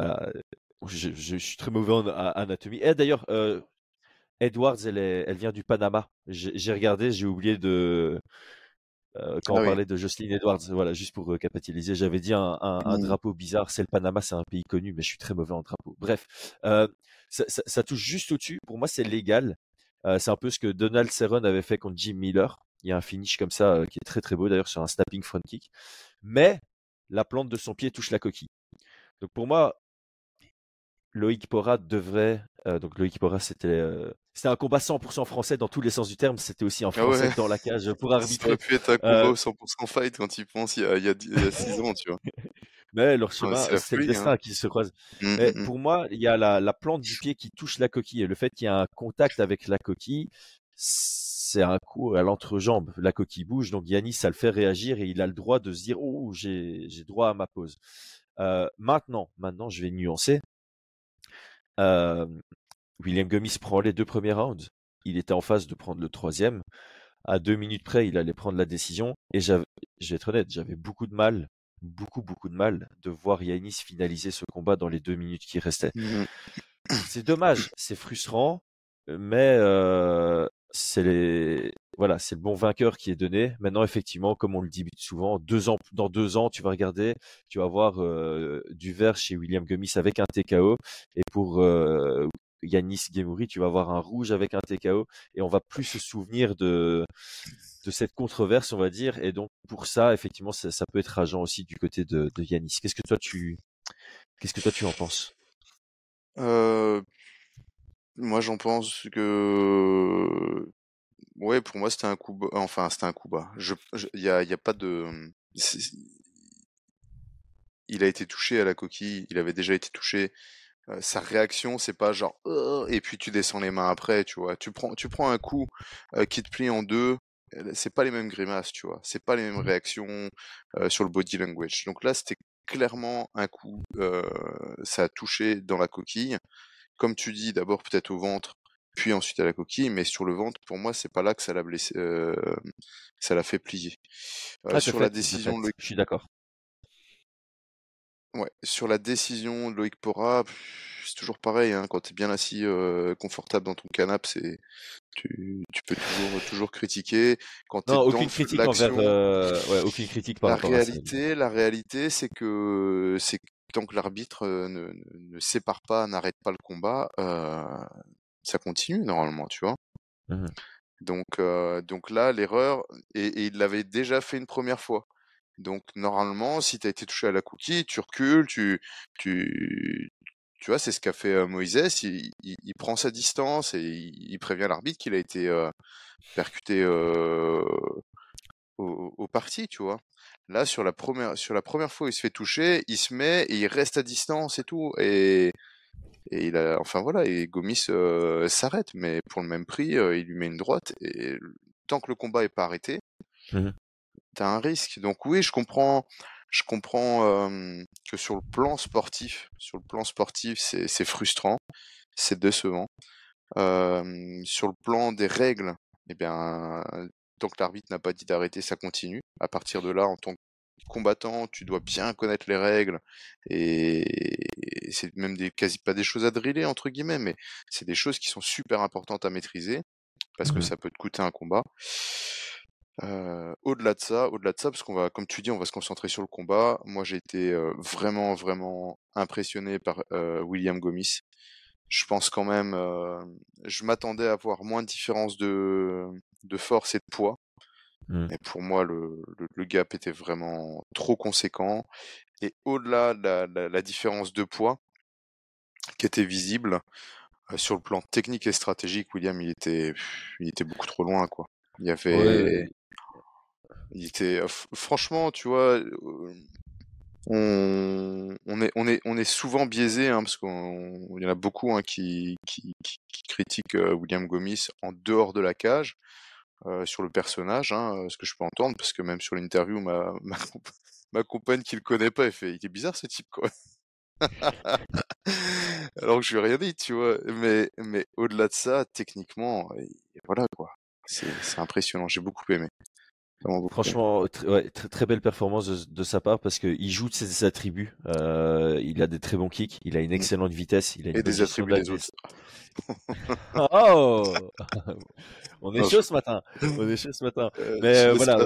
Speaker 1: je, je- je suis très mauvais en anatomie. Et d'ailleurs, euh, Edwards, elle, est, elle vient du Panama. J'ai regardé, j'ai oublié de euh, quand
Speaker 2: Ah
Speaker 1: on
Speaker 2: oui.
Speaker 1: parlait de Jocelyn Edwards. Voilà, juste pour euh, capitaliser, j'avais dit un, un- un
Speaker 2: Mm.
Speaker 1: drapeau bizarre. C'est le Panama, c'est un pays connu, mais je suis très mauvais en drapeau. Bref, euh, ça, ça- ça touche juste au-dessus. Pour moi, c'est légal. C'est un peu ce que Donald Cerrone avait fait contre Jim Miller. Il y a un finish comme ça qui est très très beau d'ailleurs sur un snapping front kick. Mais la plante de son pied touche la coquille. Donc pour moi, Loïc Porra devrait. euh, donc Loïc Porra, c'était euh, c'était un combat 100% français dans tous les sens du terme. C'était aussi un
Speaker 2: Ah
Speaker 1: français
Speaker 2: ouais.
Speaker 1: dans la cage pour
Speaker 2: Ça
Speaker 1: arbitrer.
Speaker 2: aurait pu être un combat
Speaker 1: Euh,
Speaker 2: au 100% fight quand il pense il y a, il y a, dix- il y a six ans, tu vois.
Speaker 1: Mais leur chemin, c'est le destin hein. qui se croise. Mmh, mais mmh, mmh. pour moi, il y a la, la, plante du pied qui touche la coquille et le fait qu'il y a un contact avec la coquille, c'est un coup à l'entrejambe. La coquille bouge, donc Yanis, ça le fait réagir et il a le droit de se dire oh j'ai droit à ma pause. Euh, maintenant, maintenant, je vais nuancer. William Gummis prend les deux premiers rounds. Il était en phase de prendre le troisième. À deux minutes près, il allait prendre la décision. Et je vais être honnête, j'avais beaucoup de mal, beaucoup, beaucoup de mal de voir Yanis finaliser ce combat dans les deux minutes qui restaient. Mmh c'est dommage, c'est frustrant, mais euh, c'est les voilà, c'est le bon vainqueur qui est donné. Maintenant, effectivement, comme on le dit souvent, dans deux ans, tu vas regarder, tu vas voir euh, du vert chez William Gummis avec un TKO, et pour euh, Yanis Gemouri, tu vas avoir un rouge avec un TKO et on va plus se souvenir de cette controverse, on va dire. Et donc pour ça, effectivement, ça, peut être rageant aussi du côté de, Yanis. Qu'est-ce que toi tu qu'est-ce que toi tu en penses?
Speaker 2: Euh... Moi, j'en pense que ouais, pour moi, c'était un coup bas. Enfin, c'était un coup bas. Je, il y a, y a pas de. Il a été touché à la coquille. Il avait déjà été touché sa réaction, c'est pas genre et puis tu descends les mains après, tu vois. Tu prends, tu prends un coup qui te plie en deux, c'est pas les mêmes grimaces, tu vois. C'est pas les mêmes mmh. réactions sur le body language. Donc là, c'était clairement un coup, ça a touché dans la coquille. Comme tu dis, d'abord peut-être au ventre, puis ensuite à la coquille, mais sur le ventre, pour moi, c'est pas là que ça l'a blessé, ça l'a fait plier.
Speaker 1: Ah, sur la décision, je suis d'accord.
Speaker 2: Ouais, sur la décision de Loïc Pora, c'est toujours pareil, hein, quand tu es bien assis, euh, confortable dans ton canapé, c'est tu, tu peux toujours, toujours critiquer. Quand
Speaker 1: non, aucune critique envers, euh... ouais, aucune critique par
Speaker 2: la
Speaker 1: rapport
Speaker 2: réalité, à ça. La réalité, c'est que c'est tant que l'arbitre euh, ne, ne, sépare pas, n'arrête pas le combat, euh, ça continue normalement, tu vois? Mmh donc, euh, donc là, l'erreur, et, et il l'avait déjà fait une première fois. Donc normalement, si tu as été touché à la cookie, tu recules, tu, tu, tu vois, c'est ce qu'a fait Moïse. Il, il, prend sa distance et il, prévient l'arbitre qu'il a été percuté au, au, parti, tu vois? Là, sur la première, sur la première fois, il se fait toucher, il se met et il reste à distance et tout. Et, et il a, enfin voilà, et Gomis s'arrête, mais pour le même prix, il lui met une droite. Et tant que le combat est pas arrêté, mmh un risque. Donc oui, je comprends, je comprends que sur le plan sportif, sur le plan sportif, c'est frustrant, c'est décevant. sur le plan des règles, eh bien, tant que l'arbitre n'a pas dit d'arrêter, ça continue. À partir de là, en tant que combattant, tu dois bien connaître les règles et, c'est même des quasi pas des choses à driller entre guillemets, mais c'est des choses qui sont super importantes à maîtriser parce que mmh ça peut te coûter un combat au-delà de ça, au-delà de ça, parce qu'on va, comme tu dis, on va se concentrer sur le combat. Moi, j'ai été vraiment, vraiment impressionné par William Gomis. Je pense quand même, je m'attendais à voir moins de différence de, de force et de poids. Mmh. Mais pour moi, le, le, gap était vraiment trop conséquent. Et au-delà de la, la, différence de poids qui était visible, sur le plan technique et stratégique, William, il était, il était beaucoup trop loin, quoi. Il y avait, il était, franchement, tu vois, on, on, est, on, est, on est souvent biaisé, hein, parce qu'il y en a beaucoup hein, qui, qui, qui, critiquent William Gomis en dehors de la cage, euh, sur le personnage, hein, ce que je peux entendre, parce que même sur l'interview, ma, compagne qui le connaît pas, elle fait, il est bizarre ce type, quoi. Alors que je lui ai rien dit, tu vois. Mais, mais au-delà de ça, techniquement, voilà, quoi. C'est impressionnant, j'ai beaucoup aimé.
Speaker 1: Franchement, ouais, très, belle performance de, sa part parce qu'il joue de ses attributs. Euh, il a des très bons kicks, il a une excellente vitesse, il a une
Speaker 2: et des attributs des autres.
Speaker 1: oh On est chaud ce matin. On est chaud ce matin. Euh, Mais euh, voilà,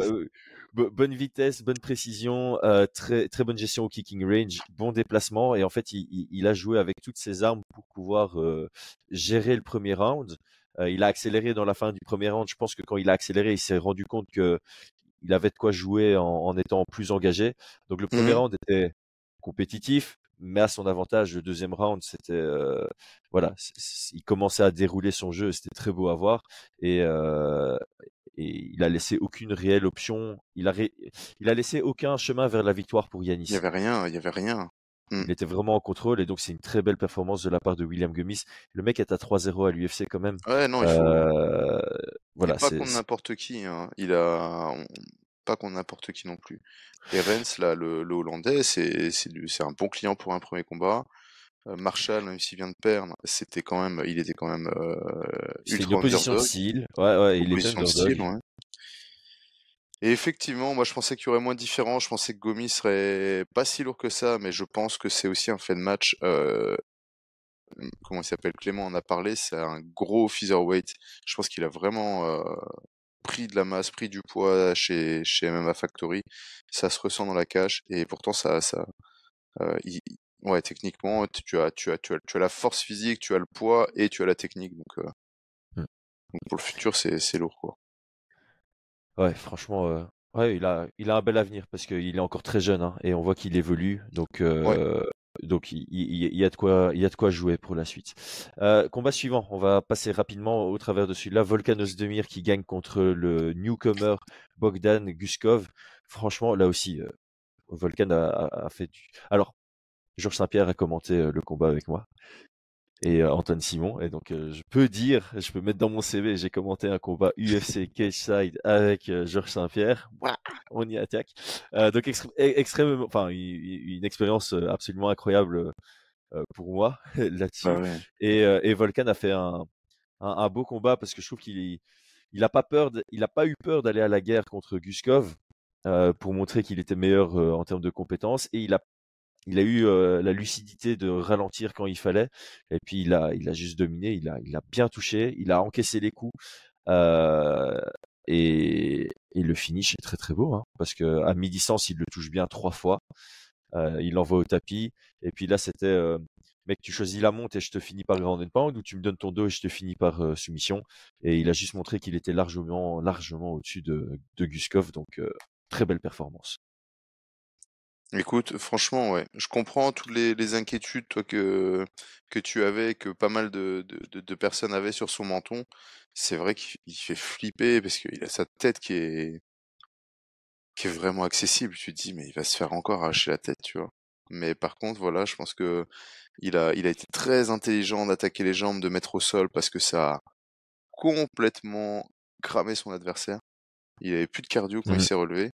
Speaker 1: bonne vitesse, bonne précision, très très bonne gestion au kicking range, bon déplacement et en fait il, il a joué avec toutes ses armes pour pouvoir gérer le premier round. Euh, il a accéléré dans la fin du premier round. Je pense que quand il a accéléré, il s'est rendu compte que il avait de quoi jouer en, étant plus engagé. Donc le premier mmh round était compétitif, mais à son avantage. Le deuxième round, c'était euh, voilà, il commençait à dérouler son jeu. C'était très beau à voir. Et, euh, il a laissé aucune réelle option. Il a, il a laissé aucun chemin vers la victoire pour Yanis.
Speaker 2: Il y avait rien, il y avait rien.
Speaker 1: Mmh. Il était vraiment en contrôle et donc c'est une très belle performance de la part de William Gummis. Le mec est à 3-0 à l'UFC quand même.
Speaker 2: Ouais, non, il faut. Euh, voilà, pas contre n'importe qui. Hein. Il a pas contre n'importe qui non plus. Et Rens, là, le, Hollandais, c'est c'est un bon client pour un premier combat. Euh, Marshall, même s'il vient de perdre, c'était quand même, il était quand même euh,
Speaker 1: ultra une opposition de style. Ouais, ouais, il était de style, ouais.
Speaker 2: Et effectivement, moi je pensais qu'il y aurait moins de différence. Je pensais que Gomi serait pas si lourd que ça, mais je pense que c'est aussi un fait de match. Euh, comment il s'appelle Clément en a parlé. C'est un gros featherweight. Je pense qu'il a vraiment euh, pris de la masse, pris du poids chez chez MMA Factory. Ça se ressent dans la cage et pourtant ça ça. Euh, ouais, techniquement, tu as, tu, as, tu, as, tu as la force physique, tu as le poids et tu as la technique. Donc, mmh. donc pour le futur, c'est lourd. Quoi.
Speaker 1: Ouais, franchement, euh, ouais, il a, il a un bel avenir parce qu'il est encore très jeune hein, et on voit qu'il évolue. Donc, euh, donc il, il, y a de quoi, il y a de quoi jouer pour la suite. Euh, combat suivant, on va passer rapidement au travers de celui-là. Volkanos Demir qui gagne contre le newcomer Bogdan Guskov. Franchement, là aussi, Volkan a, a, fait du. Alors, Georges Saint-Pierre a commenté le combat avec moi et euh, Antoine Simon. Et donc, euh, je peux dire, je peux mettre dans mon CV, j'ai commenté un combat UFC Cage Side avec euh, Georges Saint-Pierre. On y attaque. donc, e-, extrêmement, enfin, une, expérience absolument incroyable pour moi là-dessus. Ah et, et, Volcan a fait un, un, beau combat parce que je trouve qu'il il a pas peur, il a pas eu peur d'aller à la guerre contre Guskov. pour montrer qu'il était meilleur en termes de compétences et il a il a eu la lucidité de ralentir quand il fallait. Et puis il a, il a juste dominé. Il a, bien touché. Il a encaissé les coups. et, et, le finish est très très beau hein, parce que à mi-distance il le touche bien trois fois. il l'envoie au tapis. Et puis là c'était mec, tu choisis la monte et je te finis par grand pound ou tu me donnes ton dos et je te finis par soumission? Et il a juste montré qu'il était largement, largement au-dessus de, de Guskov. Donc, très belle performance.
Speaker 2: Écoute, franchement, ouais, je comprends toutes les, inquiétudes toi, que, que tu avais, que pas mal de, de, personnes avaient sur son menton. C'est vrai qu'il fait flipper parce qu'il a sa tête qui est, qui est vraiment accessible. Tu te dis, mais il va se faire encore arracher la tête, tu vois. Mais par contre, voilà, je pense que il a, il a été très intelligent d'attaquer les jambes, de mettre au sol parce que ça a complètement cramé son adversaire. Il avait plus de cardio quand il mmh. s'est relevé.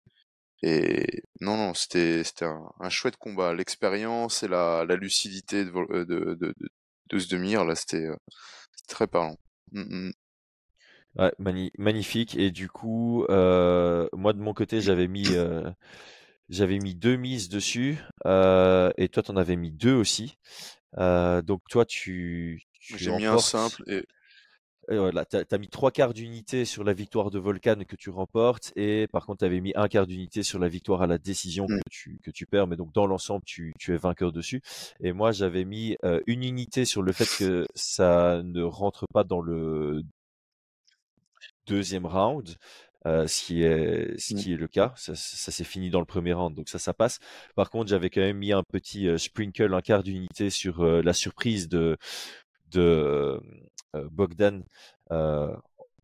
Speaker 2: Et non, non, c'était c'était un, un, chouette combat. L'expérience et la, la lucidité de, euh, de, de, de, Zdemir, là, c'était euh, très parlant. Mmh, mmh.
Speaker 1: Ouais, magnifique. Et du coup, euh, moi de mon côté, j'avais mis euh, j'avais mis deux mises dessus, euh, et toi, t'en avais mis deux aussi. Donc toi, tu,
Speaker 2: tu j'ai mis un simple et
Speaker 1: voilà, tu as, mis trois quarts d'unité sur la victoire de Volcan que tu remportes et par contre tu avais mis un quart d'unité sur la victoire à la décision mmh. que, tu, que tu perds mais donc dans l'ensemble tu, tu es vainqueur dessus et moi j'avais mis une unité sur le fait que ça ne rentre pas dans le deuxième round euh, ce qui est ce mmh. qui est le cas ça, ça s'est fini dans le premier round donc ça ça passe par contre j'avais quand même mis un petit sprinkle un quart d'unité sur la surprise de de Bogdan,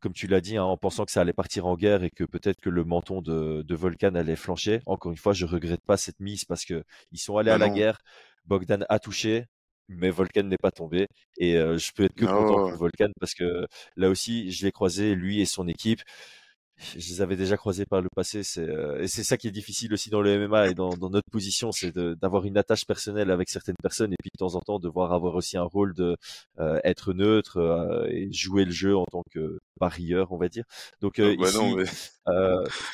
Speaker 1: comme tu l'as dit, hein, en pensant que ça allait partir en guerre et que peut-être que le menton de, de Volcan allait flancher. Encore une fois, je regrette pas cette mise parce que ils sont allés à la guerre. Bogdan a touché, mais Volcan n'est pas tombé. Et euh, je peux être que content pour Volcan parce que là aussi, je l'ai croisé, lui et son équipe je les avais déjà croisés par le passé. C'est euh, et c'est ça qui est difficile aussi dans le MMA et dans, dans notre position, c'est d'avoir une attache personnelle avec certaines personnes et puis de temps en temps devoir avoir aussi un rôle de euh, être neutre euh, et jouer le jeu en tant que parieur, on va dire. Donc ah bah ici,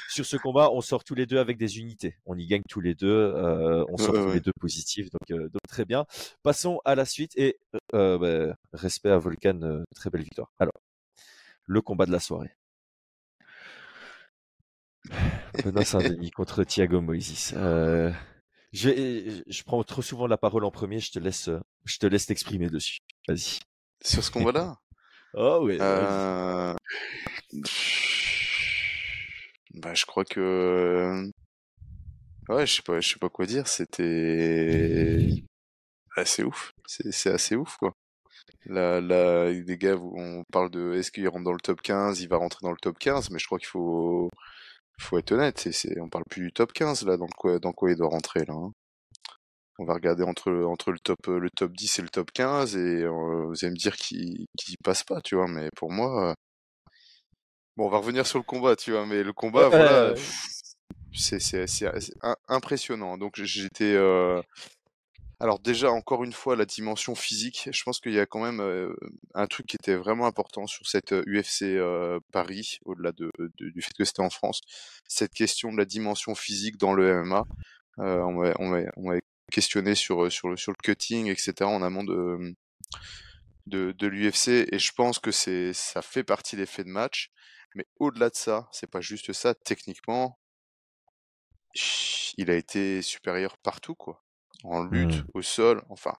Speaker 1: sur ce combat, on sort tous les deux avec des unités. On y gagne tous les deux. on sort tous les deux positifs. Donc, donc, très bien. Passons à la suite et bah, respect à Volcan, très belle victoire. Alors le combat de la soirée. Benoît Saint-Denis contre Thiago Moïse. Euh, je, je prends trop souvent la parole en premier, je te laisse, je te laisse t'exprimer dessus. Vas-y.
Speaker 2: Sur ce combat-là?
Speaker 1: Oh oui.
Speaker 2: Euh... Bah, je crois que. Ouais, je sais pas, je sais pas quoi dire. C'était assez ouf. C'est assez ouf, quoi. Là, là, les gars, on parle de est-ce qu'il rentre dans le top 15, il va rentrer dans le top 15, mais je crois qu'il faut, faut être honnête, c'est, c'est, on parle plus du top 15 là, dans quoi, dans quoi il doit rentrer là. Hein. On va regarder entre, entre le top, le top 10 et le top 15 et euh, vous allez me dire qu'il, qu'il passe pas, tu vois, mais pour moi, bon, on va revenir sur le combat, tu vois, mais le combat, voilà, c'est, c'est, c'est, impressionnant. Donc j'étais, euh, alors déjà, encore une fois, la dimension physique. Je pense qu'il y a quand même un truc qui était vraiment important sur cette UFC Paris, au-delà de, du fait que c'était en France. Cette question de la dimension physique dans le MMA. on m'a questionné sur, le, sur cutting, etc. en amont de l'UFC. Et je pense que c'est ça fait partie des faits de match. Mais au-delà de ça, c'est pas juste ça. Techniquement, il a été supérieur partout, quoi en lutte, mmh. au sol. Enfin,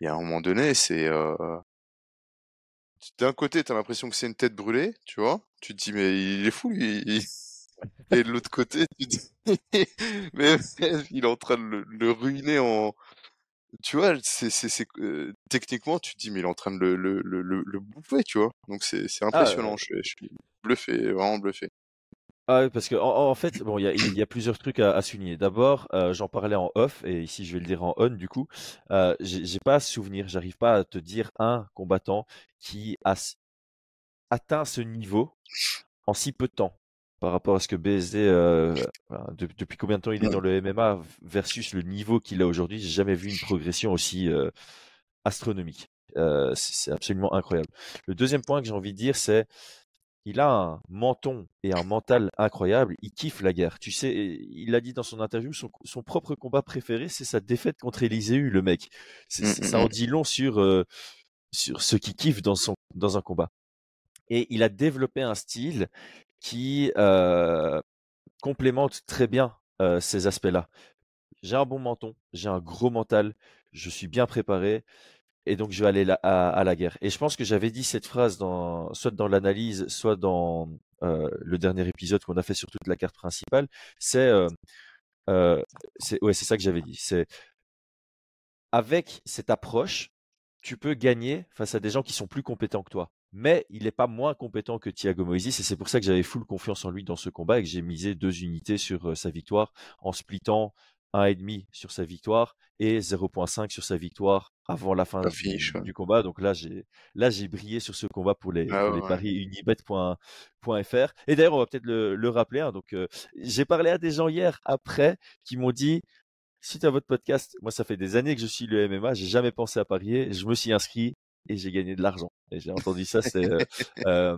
Speaker 2: il y a un moment donné, c'est. Euh... D'un côté, t'as l'impression que c'est une tête brûlée, tu vois. Tu te dis, mais il est fou, lui. Et de l'autre côté, tu te dis, mais il est en train de le, ruiner en. Tu vois, c'est, c'est, euh, techniquement, tu te dis, mais il est en train de le, le, le, le bouffer, tu vois. Donc c'est, c'est ah, impressionnant. je, je suis bluffé, vraiment bluffé.
Speaker 1: Ah oui, parce que en, fait, bon, il y a, il y a plusieurs trucs à, à souligner. D'abord, euh, j'en parlais en off, et ici je vais le dire en on du coup. Euh, j'ai pas à souvenir, j'arrive pas à te dire un combattant qui a atteint ce niveau en si peu de temps par rapport à ce que BSD, euh, depuis combien de temps il est dans le MMA versus le niveau qu'il a aujourd'hui. J'ai jamais vu une progression aussi euh, astronomique. Euh, c'est absolument incroyable. Le deuxième point que j'ai envie de dire, c'est il a un menton et un mental incroyable. Il kiffe la guerre. Tu sais, il a dit dans son interview, son, propre combat préféré, c'est sa défaite contre Élisée, le mec. Mmh, mmh, ça en mmh. dit long sur, euh, sur ce qu'il kiffe dans, son, dans un combat. Et il a développé un style qui euh, complémente très bien euh, ces aspects-là. J'ai un bon menton, j'ai un gros mental, je suis bien préparé et donc je vais aller à, la guerre. Et je pense que j'avais dit cette phrase soit dans l'analyse, soit dans euh, le dernier épisode qu'on a fait sur toute la carte principale. C'est, euh, euh, c'est, ouais, c'est ça que j'avais dit. C'est avec cette approche, tu peux gagner face à des gens qui sont plus compétents que toi. Mais il n'est pas moins compétent que Thiago Moises et c'est pour ça que j'avais full confiance en lui dans ce combat et que j'ai misé deux unités sur sa victoire en splittant 1,5 sur sa victoire et 0.5 sur sa victoire avant la fin du, combat. Donc là, j'ai là j'ai brillé sur ce combat pour les, ah paris unibet.fr. Et d'ailleurs, on va peut-être le, rappeler. Hein, donc, euh, j'ai parlé à des gens hier après qui m'ont dit suite à votre podcast, moi ça fait des années que je suis le MMA, j'ai jamais pensé à parier, je me suis inscrit et j'ai gagné de l'argent. Et j'ai entendu ça, c'est euh, euh,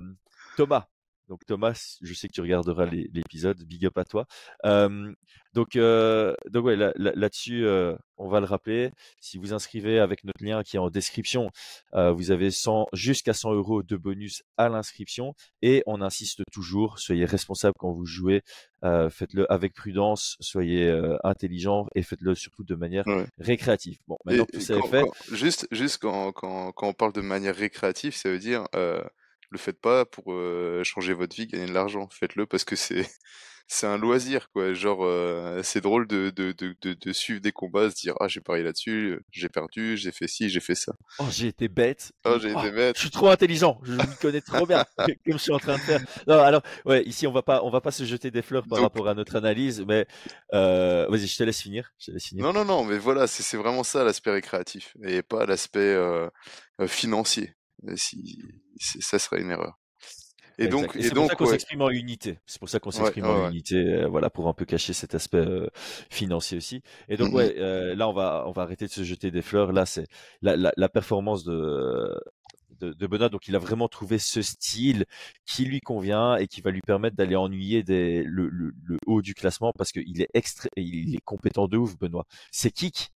Speaker 1: Thomas donc Thomas, je sais que tu regarderas l'épisode, big up à toi. donc, donc ouais, là-dessus, on va le rappeler. Si vous inscrivez avec notre lien qui est en description, vous avez jusqu'à 100 euros de bonus à l'inscription. Et on insiste toujours, soyez responsable quand vous jouez. faites-le avec prudence, soyez intelligent et faites-le surtout de manière récréative. Bon, maintenant tout ça est fait.
Speaker 2: juste, juste quand, quand, quand, on parle de manière récréative, ça veut dire le faites pas pour changer votre vie, gagner de l'argent. Faites-le parce que c'est c'est un loisir quoi. Genre c'est drôle de, de, de, de, suivre des combats, se dire ah j'ai parié là-dessus, j'ai perdu, j'ai fait ci, j'ai fait ça.
Speaker 1: Oh j'ai été bête.
Speaker 2: Oh j'ai été bête.
Speaker 1: Je suis trop intelligent, je me connais trop bien comme je suis en train de faire. Non alors ouais ici on va pas on va pas se jeter des fleurs par rapport à notre analyse, mais vas-y je te laisse finir. Je te laisse finir.
Speaker 2: Non non non mais voilà c'est vraiment ça l'aspect récréatif et pas l'aspect financier si, ça serait une erreur.
Speaker 1: Et donc, et, c'est pour ça qu'on s'exprime en unité. C'est pour ça qu'on s'exprime en unité, euh, voilà, pour un peu cacher cet aspect euh, financier aussi. Et donc, mmh ouais, euh, là, on va, on va arrêter de se jeter des fleurs. Là, c'est la, la, la, performance de, de, de, Benoît. Donc, il a vraiment trouvé ce style qui lui convient et qui va lui permettre d'aller ennuyer des, le, le, le, haut du classement parce qu'il est extra, il est compétent de ouf, Benoît. Ses kicks,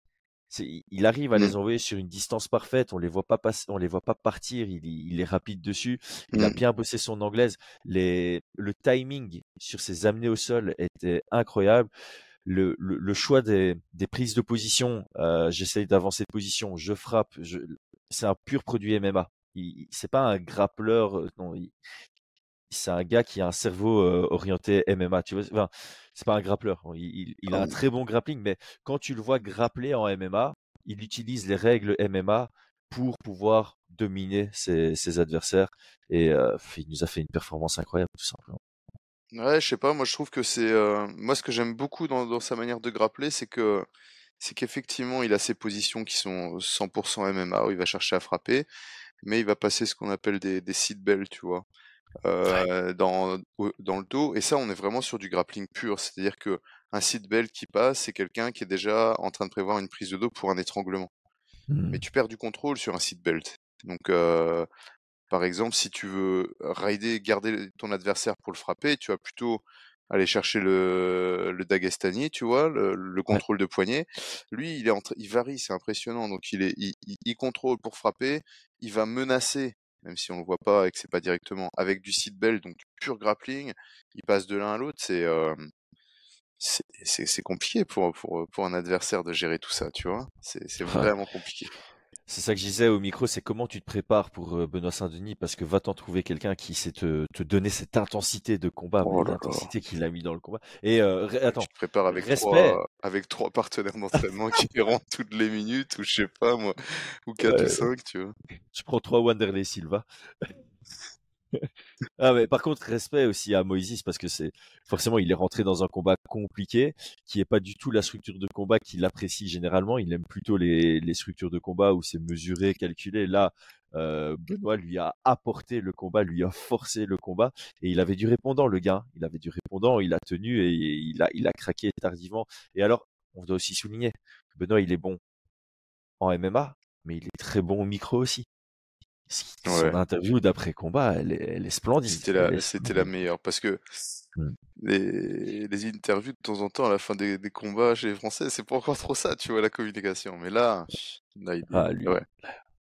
Speaker 1: il arrive à les mmh. envoyer sur une distance parfaite. On les voit pas passer, on les voit pas partir. Il, est rapide dessus. Il a mmh. bien bossé son anglaise. Les, le timing sur ses amenés au sol était incroyable. Le, le, choix des, des, prises de position, euh, j'essaye d'avancer de position, je frappe. Je, c'est un pur produit MMA. Il, c'est pas un grappleur. Euh, c'est un gars qui a un cerveau euh, orienté MMA. Tu vois, enfin, c'est pas un grappleur. Il, il, a un très bon grappling, mais quand tu le vois grappler en MMA, il utilise les règles MMA pour pouvoir dominer ses, ses adversaires. Et euh, il nous a fait une performance incroyable, tout simplement.
Speaker 2: Ouais, je sais pas, moi je trouve que c'est euh, moi ce que j'aime beaucoup dans, dans sa manière de grappler, c'est que c'est qu'effectivement il a ses positions qui sont 100% MMA où il va chercher à frapper, mais il va passer ce qu'on appelle des, des seat belts, tu vois, euh, dans dans le dos. Et ça, on est vraiment sur du grappling pur, c'est-à-dire que un seat belt qui passe, c'est quelqu'un qui est déjà en train de prévoir une prise de dos pour un étranglement. Mais
Speaker 1: Hmm.
Speaker 2: tu perds du contrôle sur un seat belt. Donc euh, par exemple, si tu veux rider, garder ton adversaire pour le frapper, tu vas plutôt aller chercher le, le Dagestani, tu vois, le, le
Speaker 1: Ouais.
Speaker 2: contrôle de poignet. Lui, il est il varie, c'est impressionnant. Donc il est, il contrôle pour frapper, il va menacer, même si on le voit pas et que c'est pas directement, avec du seat belt, donc du pur grappling. Il passe de l'un à l'autre, c'est euh, c'est c'est- compliqué pour, pour, pour un adversaire de gérer tout ça, tu vois? C'est vraiment compliqué.
Speaker 1: C'est ça que je disais au micro, c'est comment tu te prépares pour euh, Benoît Saint-Denis, parce que va-t'en trouver quelqu'un qui sait te, te donner cette intensité de combat,
Speaker 2: Oh
Speaker 1: l'intensité qu'il a mis dans le combat. Et euh, attends,
Speaker 2: Tu te prépares avec
Speaker 1: respect.
Speaker 2: trois, avec trois partenaires d'entraînement qui rentrent toutes les minutes, ou je sais pas moi, ou quatre ou cinq, tu vois.
Speaker 1: je prends trois Wanderlei Silva. Ah mais par contre respect aussi à Moïse parce que c'est forcément il est rentré dans un combat compliqué qui est pas du tout la structure de combat qu'il apprécie généralement. Il aime plutôt les, les structures de combat où c'est mesuré calculé. Là euh, Benoît lui a apporté le combat lui a forcé le combat et il avait du répondant le gars. Il avait du répondant il a tenu et il a il a craqué tardivement. Et alors on doit aussi souligner Benoît il est bon en MMA mais il est très bon au micro aussi son
Speaker 2: Ouais.
Speaker 1: interview d'après combat, elle est, elle est splendide.
Speaker 2: C'était la, c'était meilleure parce que
Speaker 1: Mm.
Speaker 2: les, les interviews de temps en temps à la fin des, des combats chez les Français, c'est pas encore trop ça, tu vois, la communication. Mais là, là, il
Speaker 1: Ah,
Speaker 2: est,
Speaker 1: lui,
Speaker 2: ouais,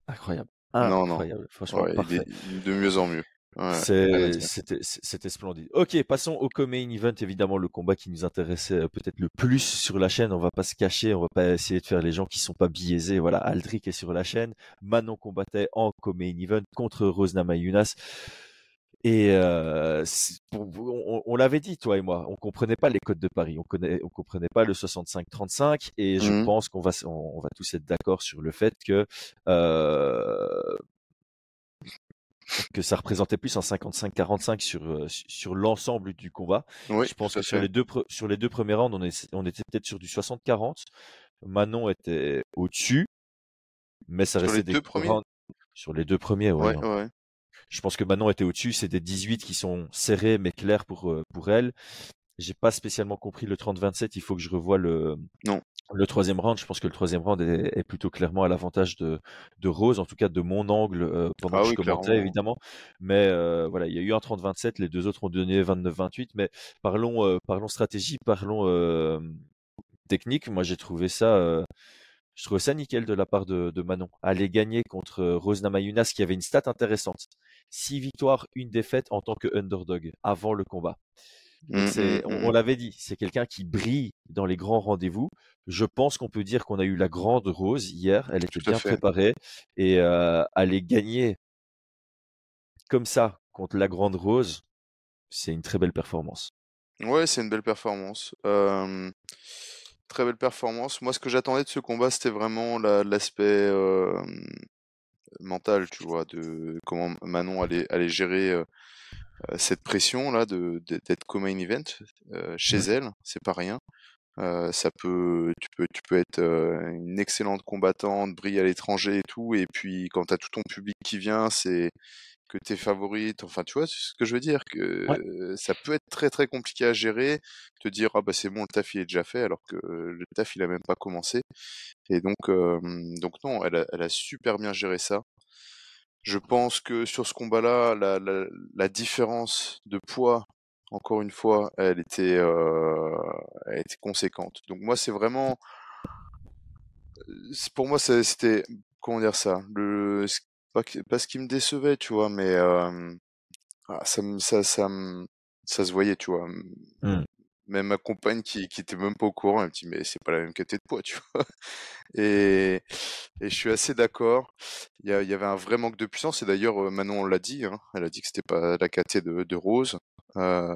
Speaker 1: incroyable.
Speaker 2: non, non,
Speaker 1: Incroyable. Franchement,
Speaker 2: ouais, il
Speaker 1: parfait.
Speaker 2: est de mieux en mieux. Ouais,
Speaker 1: c'était, splendide. Ok, passons au co-main event, évidemment, le combat qui nous intéressait euh, peut-être le plus sur la chaîne. On va pas se cacher, on va pas essayer de faire les gens qui sont pas biaisés. Voilà, Aldric est sur la chaîne. Manon combattait en co-main event contre Rose Namajunas. Et euh, on, on l'avait dit, toi et moi, on comprenait pas les codes de Paris, on connaît, on comprenait pas le 65-35, et je
Speaker 2: Mhm.
Speaker 1: pense qu'on va, s- on, on va tous être d'accord sur le fait que euh, que ça représentait plus un 55-45 sur euh, su- sur l'ensemble du combat.
Speaker 2: Oui,
Speaker 1: Je pense que sur les deux sur les deux premiers rounds, on, est, on était peut-être sur du 60-40. Manon était au-dessus, mais ça
Speaker 2: Sur les
Speaker 1: restait des rounds sur les deux premiers. Ouais,
Speaker 2: Ouais,
Speaker 1: hein.
Speaker 2: ouais.
Speaker 1: Je pense que Manon était au-dessus. C'est des 18 qui sont serrés mais clairs pour euh, pour elle. J'ai pas spécialement compris le 30-27. Il faut que je revoie le
Speaker 2: Non.
Speaker 1: Le troisième round. Je pense que le troisième round est, est plutôt clairement à l'avantage de de Rose, en tout cas de mon angle euh, pendant
Speaker 2: Ah
Speaker 1: que je commentais
Speaker 2: clairement.
Speaker 1: évidemment. Mais euh, voilà, il y a eu un 30-27. Les deux autres ont donné 29-28. Mais parlons euh, parlons stratégie, parlons technique. Moi, j'ai trouvé ça. je trouvais ça nickel de la part de, de Manon. Aller gagner contre Rose Namajunas qui avait une stat intéressante. Six victoires, une défaite en tant que underdog avant le combat. Donc
Speaker 2: Mm,
Speaker 1: c'est,
Speaker 2: mm,
Speaker 1: on, on l'avait dit, c'est quelqu'un qui brille dans les grands rendez-vous. Je pense qu'on peut dire qu'on a eu la grande Rose hier. Elle était bien
Speaker 2: fait.
Speaker 1: préparée et euh, aller gagner comme ça contre la grande Rose, c'est une très belle performance.
Speaker 2: Ouais, c'est une belle performance. Euh, très belle performance. Moi, ce que j'attendais de ce combat, c'était vraiment la- l'aspect euh, mental, tu vois, de comment Manon allait, allait gérer cette pression là de d'être co-main event euh, chez elle. C'est pas rien. Euh, ça peut, tu peux, tu peux être euh, une excellente combattante, briller à l'étranger et tout, et puis quand t'as tout ton public qui vient, c'est que t'es favorite. Enfin, tu vois ce que je veux dire, que
Speaker 1: Ouais.
Speaker 2: euh, ça peut être très très compliqué à gérer, te dire ah bah c'est bon, le taf il est déjà fait, alors que euh, le taf il a même pas commencé. Et donc, euh, donc non, elle a, elle a super bien géré ça. Je pense que sur ce combat-là, la, la, la différence de poids, encore une fois, elle était, euh, elle était conséquente. Donc moi, c'est vraiment, pour moi, c'était, comment dire ça, le, pas, pas ce qui me décevait, tu vois, mais euh, ah, ça, ça, ça, ça se voyait, tu vois.
Speaker 1: Mm.
Speaker 2: Même ma compagne qui, qui était même pas au courant, elle me dit mais c'est pas la même caté de poids, tu vois. Et, et je suis assez d'accord. Il y, a- il y avait un vrai manque de puissance. Et d'ailleurs, Manon l'a dit. hein, elle a dit que c'était pas la caté de, de Rose. Euh,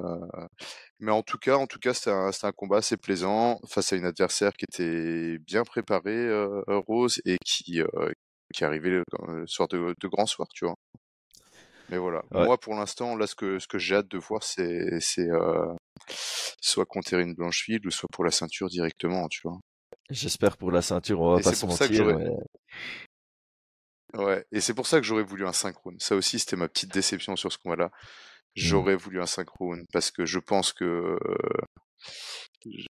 Speaker 2: mais en tout cas, en tout cas, c'était un, un combat assez plaisant face à une adversaire qui était bien préparée, euh, Rose, et qui, euh, qui arrivé le, le soir de, de grand soir, tu vois. Mais voilà.
Speaker 1: Ouais.
Speaker 2: Moi, pour l'instant, là, ce que, ce que j'ai hâte de voir, c'est, c'est soit contre Erin Blanchfield ou soit pour la ceinture directement, tu vois.
Speaker 1: J'espère pour la ceinture, on va
Speaker 2: Et
Speaker 1: pas
Speaker 2: c'est
Speaker 1: se
Speaker 2: pour ça que
Speaker 1: mais-
Speaker 2: Ouais. Et c'est pour ça que j'aurais voulu un synchrone. Ça aussi, c'était ma petite déception sur ce combat-là. J'aurais voulu un synchrone parce que je pense que,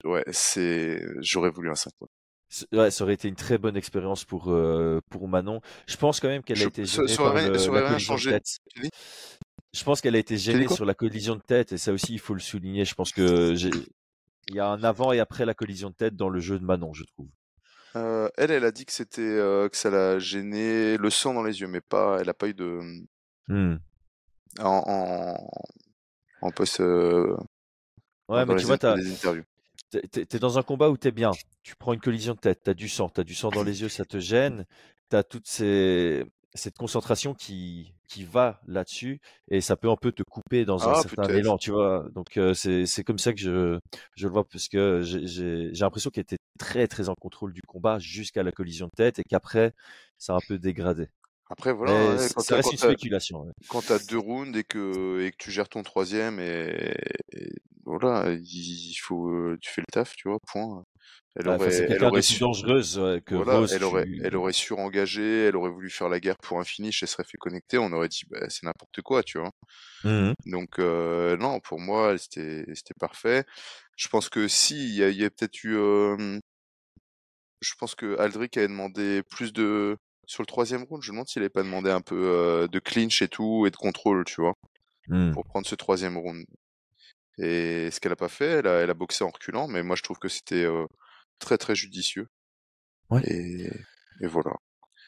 Speaker 2: ouais, c'est, j'aurais voulu un synchrone.
Speaker 1: Ouais, ça aurait été une très bonne expérience pour, euh, pour Manon. Je pense quand même qu'elle a été
Speaker 2: ça- aurait
Speaker 1: le-
Speaker 2: ça aurait rien changé.
Speaker 1: Je pense qu'elle a été gênée sur la collision de tête et ça aussi il faut le souligner. Je pense que il y a un avant et après la collision de tête dans le jeu de Manon, je trouve.
Speaker 2: Euh, elle, elle a dit que c'était, euh, que ça l'a gêné, le sang dans les yeux, mais pas, elle a pas eu de,
Speaker 1: Hmm.
Speaker 2: en, en, en post, euh,
Speaker 1: Ouais, mais tu vois, t'as- t'es, dans un combat où t'es bien. Tu prends une collision de tête, t'as du sang, t'as du sang dans les yeux, ça te gêne. T'as toute ces... cette concentration qui, qui va là-dessus et ça peut un peu te couper dans un
Speaker 2: Ah,
Speaker 1: certain élan, tu vois? Donc euh, c'est, comme ça que je, je le vois parce que j'ai, l'impression qu'elle était très très en contrôle du combat jusqu'à la collision de tête et qu'après ça a un peu dégradé.
Speaker 2: Après, voilà, ouais, quand
Speaker 1: ça reste une spéculation. ouais.
Speaker 2: quand t'as deux rounds et que, et que tu gères ton troisième et, et voilà, il il faut, euh, tu fais le taf, tu vois, point. Elle
Speaker 1: Ouais,
Speaker 2: aurait, elle aurait
Speaker 1: plus
Speaker 2: su,
Speaker 1: dangereuse que
Speaker 2: voilà,
Speaker 1: Rose.
Speaker 2: elle aurait,
Speaker 1: tu-
Speaker 2: elle aurait surengagé, elle aurait voulu faire la guerre pour un finish, elle serait fait connecter, on aurait dit, bah, c'est n'importe quoi, tu vois.
Speaker 1: Mhm.
Speaker 2: Donc, euh, non, pour moi, c'était, c'était parfait. Je pense que si, il y a, a peut-être eu, euh, je pense que Aldric avait demandé plus de, sur le troisième round, je me demande s'il avait pas demandé un peu euh, de clinch et tout, et de contrôle, tu vois,
Speaker 1: Mhm.
Speaker 2: pour prendre ce troisième round. Et ce qu'elle a pas fait, elle a, elle a boxé en reculant, mais moi je trouve que c'était euh, très très judicieux.
Speaker 1: Ouais.
Speaker 2: Et, et voilà.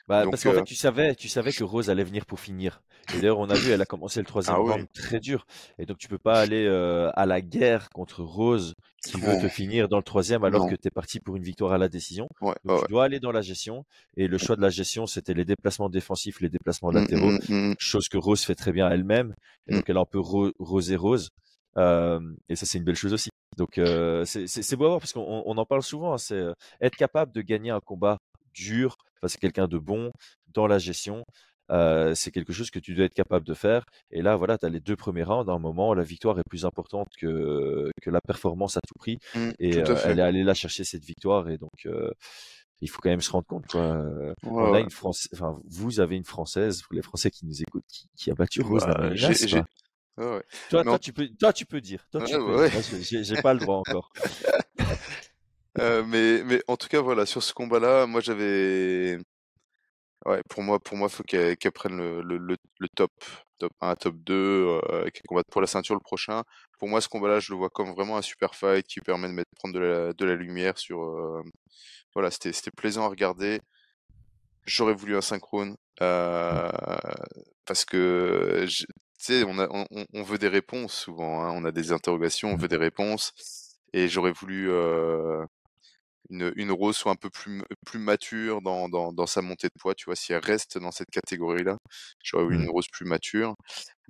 Speaker 1: Bah,
Speaker 2: Donc,
Speaker 1: parce qu'en
Speaker 2: euh,
Speaker 1: fait, tu savais, tu savais que Rose allait venir pour finir. Et d'ailleurs, on a vu, elle a commencé le troisième
Speaker 2: Ah oui.
Speaker 1: très dur. Et donc, tu peux pas aller euh, à la guerre contre Rose qui veut te finir dans le troisième alors
Speaker 2: Non.
Speaker 1: que tu es parti pour une victoire à la décision.
Speaker 2: Ouais,
Speaker 1: Donc,
Speaker 2: ouais,
Speaker 1: tu dois aller dans la gestion. Et le choix de la gestion, c'était les déplacements défensifs, les déplacements
Speaker 2: ouais.
Speaker 1: latéraux.
Speaker 2: Mm, mm, mm.
Speaker 1: Chose que Rose fait très bien elle-même. Et donc, elle a un peu ro- rosé Rose. Euh, et ça, c'est une belle chose aussi. Donc, euh, c'est beau à voir parce qu'on on en parle souvent. hein, c'est euh, être capable de gagner un combat dur à quelqu'un de bon dans la gestion. euh, c'est quelque chose que tu dois être capable de faire. Et là, voilà, tu as les deux premiers rounds. À un moment, la victoire est plus importante que, que la performance à tout prix.
Speaker 2: Mm,
Speaker 1: Et
Speaker 2: tout
Speaker 1: euh, elle est allée là chercher cette victoire. Et donc, euh, il faut quand même se rendre compte. Quoi.
Speaker 2: Ouais,
Speaker 1: on a une Française, enfin, vous avez une Française, pour les Français qui nous écoutent, qui, qui a battu Rose
Speaker 2: Bah,
Speaker 1: Namajunas,
Speaker 2: ouais.
Speaker 1: Toi, tu peux, toi, tu peux dire. Toi, tu peux j'ai pas le droit encore.
Speaker 2: Euh, mais, en tout cas, voilà, sur ce combat-là, moi j'avais. Ouais, pour moi, pour moi, faut qu'elle prenne le, top, top 1, top 2, euh, qu'elle combatte pour la ceinture le prochain. Pour moi, ce combat-là, je le vois comme vraiment un super fight qui permet de mettre, prendre de la, lumière sur. euh, Voilà, c'était, plaisant à regarder. J'aurais voulu un synchrone. euh, parce que, je- tu sais, on, on, veut des réponses souvent. hein, on a des interrogations, on veut des réponses. Et j'aurais voulu. Une, une Rose soit un peu plus, plus mature dans, dans, dans sa montée de poids, tu vois, si elle reste dans cette catégorie-là, j'aurais eu
Speaker 1: Mm.
Speaker 2: une Rose plus mature.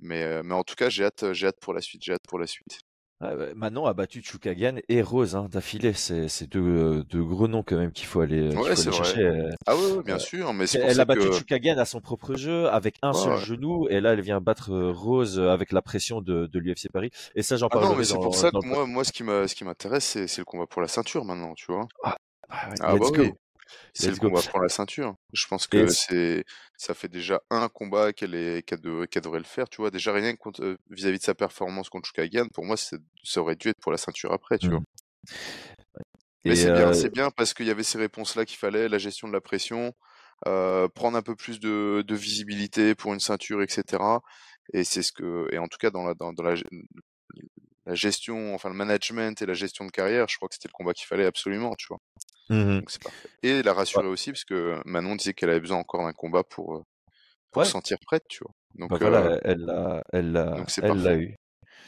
Speaker 2: Mais, mais en tout cas, j'ai hâte, j'ai hâte pour la suite, j'ai hâte pour la suite.
Speaker 1: Ah, bah, Manon a battu Chukagan et Rose hein, d'affilée. C'est deux, euh, deux gros noms quand même qu'il faut aller,
Speaker 2: Ouais,
Speaker 1: faut
Speaker 2: c'est
Speaker 1: aller
Speaker 2: vrai.
Speaker 1: chercher. euh.
Speaker 2: Ah ouais, ouais, bien
Speaker 1: Euh,
Speaker 2: sûr, mais
Speaker 1: Elle a battu
Speaker 2: que...
Speaker 1: Chukagan à son propre jeu avec un
Speaker 2: Ouais,
Speaker 1: seul
Speaker 2: ouais.
Speaker 1: genou et là elle vient battre Rose avec la pression de, de l'UFC Paris. Et ça j'en
Speaker 2: Ah non, mais c'est pour ça que moi, moi ce qui m'intéresse, c'est le combat pour la ceinture maintenant, tu vois.
Speaker 1: Ah, ouais,
Speaker 2: Ah bah
Speaker 1: let's
Speaker 2: oui,
Speaker 1: go.
Speaker 2: c'est le
Speaker 1: Let's go.
Speaker 2: combat pour la ceinture. Je pense que c'est, ça fait déjà un combat qu'elle est, qu'elle de- qu'elle devrait le faire, tu vois. Déjà rien euh, vis-à-vis de sa performance contre Chukagan, pour moi, ça aurait dû être pour la ceinture après, tu vois.
Speaker 1: Mm.
Speaker 2: Mais c'est bien,
Speaker 1: euh,
Speaker 2: c'est bien parce qu'il y avait ces réponses-là qu'il fallait, la gestion de la pression, euh, prendre un peu plus de, de visibilité pour une ceinture, etc. Et c'est ce que, et en tout cas dans la, dans, dans la, la gestion, enfin le management et la gestion de carrière, je crois que c'était le combat qu'il fallait absolument, tu vois. Donc c'est parfait. Et la rassurer aussi parce que Manon disait qu'elle avait besoin encore d'un combat pour, pour
Speaker 1: Ouais,
Speaker 2: se sentir prête, tu vois. Donc,
Speaker 1: bah
Speaker 2: euh,
Speaker 1: voilà, elle l'a, elle l'a,
Speaker 2: donc c'est
Speaker 1: elle l'a
Speaker 2: parfait.
Speaker 1: eu.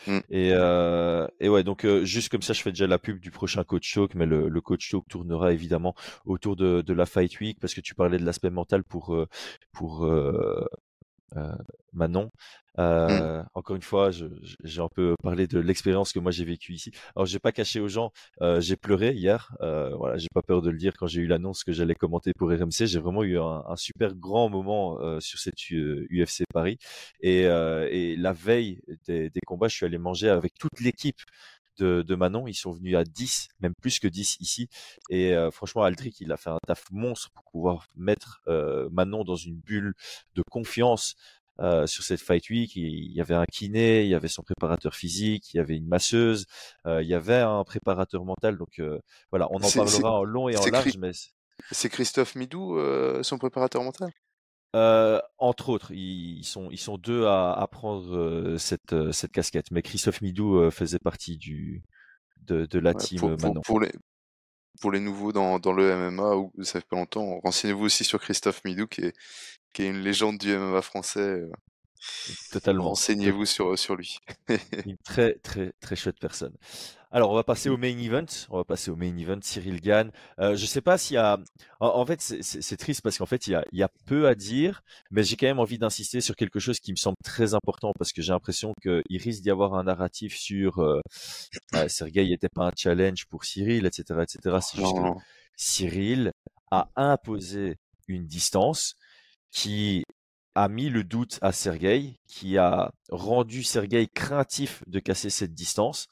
Speaker 2: Mm.
Speaker 1: Et, euh, et ouais, donc euh, juste comme ça, je fais déjà la pub du prochain coach talk, mais le, le coach talk tournera évidemment autour de, de la fight week parce que tu parlais de l'aspect mental pour pour Manon.
Speaker 2: Mmh.
Speaker 1: Encore une fois, j'ai un peu parlé de l'expérience que moi j'ai vécue ici. Alors, j'ai pas caché aux gens, j'ai pleuré hier. voilà, j'ai pas peur de le dire quand j'ai eu l'annonce que j'allais commenter pour RMC. J'ai vraiment eu un, un, super grand moment sur cette UFC Paris. Et, et la veille des, des, combats, je suis allé manger avec toute l'équipe de, Manon. Ils sont venus à 10, même plus que 10 ici. Et franchement, Aldric, il a fait un taf monstre pour pouvoir mettre Manon dans une bulle de confiance. sur cette Fight Week, il y avait un kiné, il y avait son préparateur physique, il y avait une masseuse, il y avait un préparateur mental. Donc voilà, on en parlera en long et en large. Mais
Speaker 2: c'est Christophe Midou, son préparateur mental?
Speaker 1: Euh, entre autres, ils, sont ils sont deux à, à prendre euh, cette euh, cette casquette. Mais Christophe Midou faisait partie du de, de la team
Speaker 2: pour,
Speaker 1: maintenant.
Speaker 2: Pour, les pour les nouveaux dans, dans le MMA, où ça fait pas longtemps, renseignez-vous aussi sur Christophe Midou qui est qui est une légende du MMA français.
Speaker 1: Totalement.
Speaker 2: Renseignez-vous sur sur lui.
Speaker 1: une très très très chouette personne. Alors, on va passer au main event. On va passer au main event. Cyril Gann. Euh, je sais pas s'il y a. En, fait, c'est triste parce qu'en fait, il y, a, il y a peu à dire, mais j'ai quand même envie d'insister sur quelque chose qui me semble très important parce que j'ai l'impression qu'il risque d'y avoir un narratif sur euh, euh, Sergei n'était pas un challenge pour Cyril, etc., etc. C'est juste que Cyril a imposé une distance qui a mis le doute à Sergei, qui a rendu Sergei craintif de casser cette distance.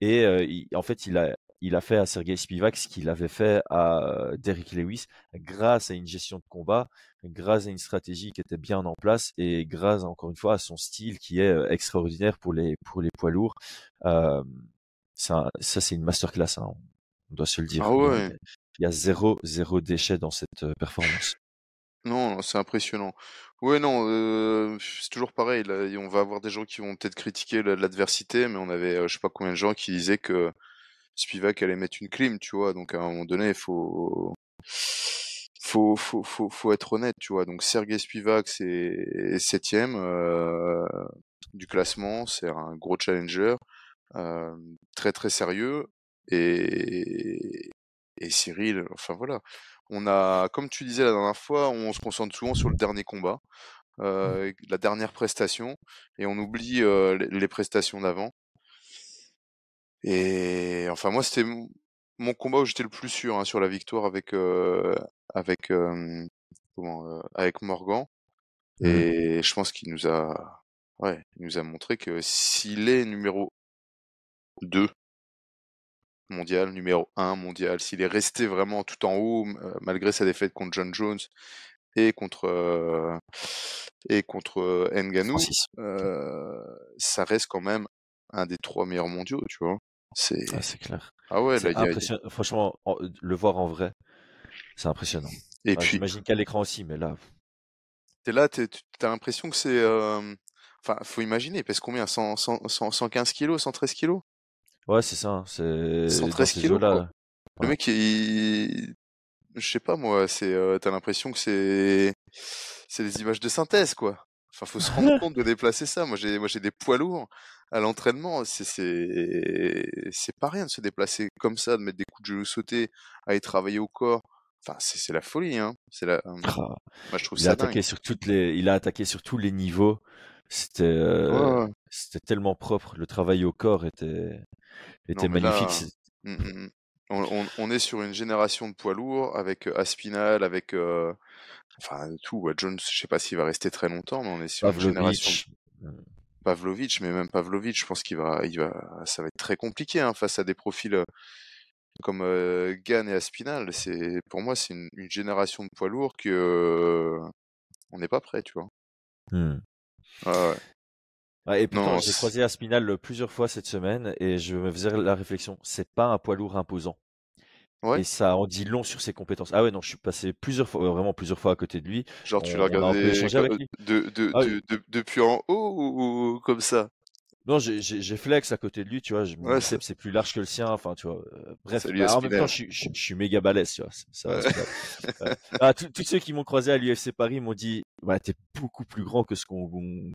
Speaker 1: Et en fait, il a, il a fait à Sergei Spivak ce qu'il avait fait à Derrick Lewis grâce à une gestion de combat, grâce à une stratégie qui était bien en place et grâce encore une fois à son style qui est extraordinaire pour les pour les poids lourds. Euh, ça, ça c'est une masterclass, hein, on doit se le dire.
Speaker 2: Ah ouais.
Speaker 1: Il y a zéro zéro déchet dans cette performance.
Speaker 2: Non, c'est impressionnant. Ouais, non, c'est toujours pareil. On va avoir des gens qui vont peut-être critiquer l'adversité, mais on avait, je sais pas combien de gens qui disaient que Spivak allait mettre une clim, tu vois? Donc à un moment donné, il faut, faut, faut être honnête, tu vois? Donc Sergei Spivak, c'est septième du classement, c'est un gros challenger, très très sérieux. Et, et Cyril, enfin voilà on a, comme tu disais la dernière fois, on se concentre souvent sur le dernier combat, mmh. euh, la dernière prestation, et on oublie euh, les, prestations d'avant. Et enfin, moi, c'était mon combat où j'étais le plus sûr hein, sur la victoire avec euh, avec comment, avec Morgan. Mmh. Et je pense qu'il nous a, ouais, il nous a montré que s'il est numéro 2 mondial, numéro 1 mondial, s'il est resté vraiment tout en haut, euh, malgré sa défaite contre John Jones et contre euh, et contre euh, Nganou, ça reste quand même un des trois meilleurs mondiaux, tu vois. C'est
Speaker 1: ah, clair.
Speaker 2: Ah ouais,
Speaker 1: franchement, le voir en vrai, c'est impressionnant. Et puis, j'imagine qu'à l'écran aussi, mais là.
Speaker 2: T'es là, t'as l'impression que c'est. Enfin, faut imaginer, pèse combien? 100, 115 kilos, 113 kilos?
Speaker 1: Ouais, c'est ça. Hein, c'est
Speaker 2: 113 kilos. Là. Le mec, il... je sais pas moi, c'est, euh, t'as l'impression que c'est, c'est des images de synthèse quoi. Enfin, faut se rendre compte de déplacer ça. Moi, j'ai, moi, j'ai des poids lourds à l'entraînement. C'est, c'est, c'est pas rien de se déplacer comme ça, de mettre des coups de genoux sautés, y travailler au corps. Enfin, c'est, c'est la folie, hein. C'est la. Ah. Moi, je trouve
Speaker 1: il a attaqué sur toutes les, il a attaqué sur tous les niveaux. C'était, euh... c'était tellement propre. Le travail au corps était, était magnifique.
Speaker 2: Mmh, mmh, mmh. on, est sur une génération de poids lourds avec euh, Aspinal, avec euh, enfin tout. Jones, je sais pas s'il va rester très longtemps, mais on est sur une génération. Pavlovic, mais même Pavlovic, je pense qu'il va, il va, ça va être très compliqué hein, face à des profils euh, comme euh, Gann et Aspinal. C'est, pour moi, c'est une, génération de poids lourds que on n'est pas prêt, tu vois. ouais
Speaker 1: et pourtant, j'ai croisé Aspinal plusieurs fois cette semaine et je me faisais la réflexion, c'est pas un poids lourd imposant. Ouais. Et ça en dit long sur ses compétences. Ah ouais, non, je suis passé plusieurs fois, vraiment plusieurs fois à côté de lui.
Speaker 2: Genre, tu l'as regardé de, de, ah de, depuis en haut ou comme ça?
Speaker 1: Non, j'ai flex à côté de lui, tu vois. Ouais, c'est plus large que le sien. Enfin, tu vois. Euh, bref, bah, en même temps, je, je, je, suis méga balèze, tu vois. Ça, ah, tous ceux qui m'ont croisé à l'UFC Paris m'ont dit, ouais, t'es beaucoup plus grand que ce qu'on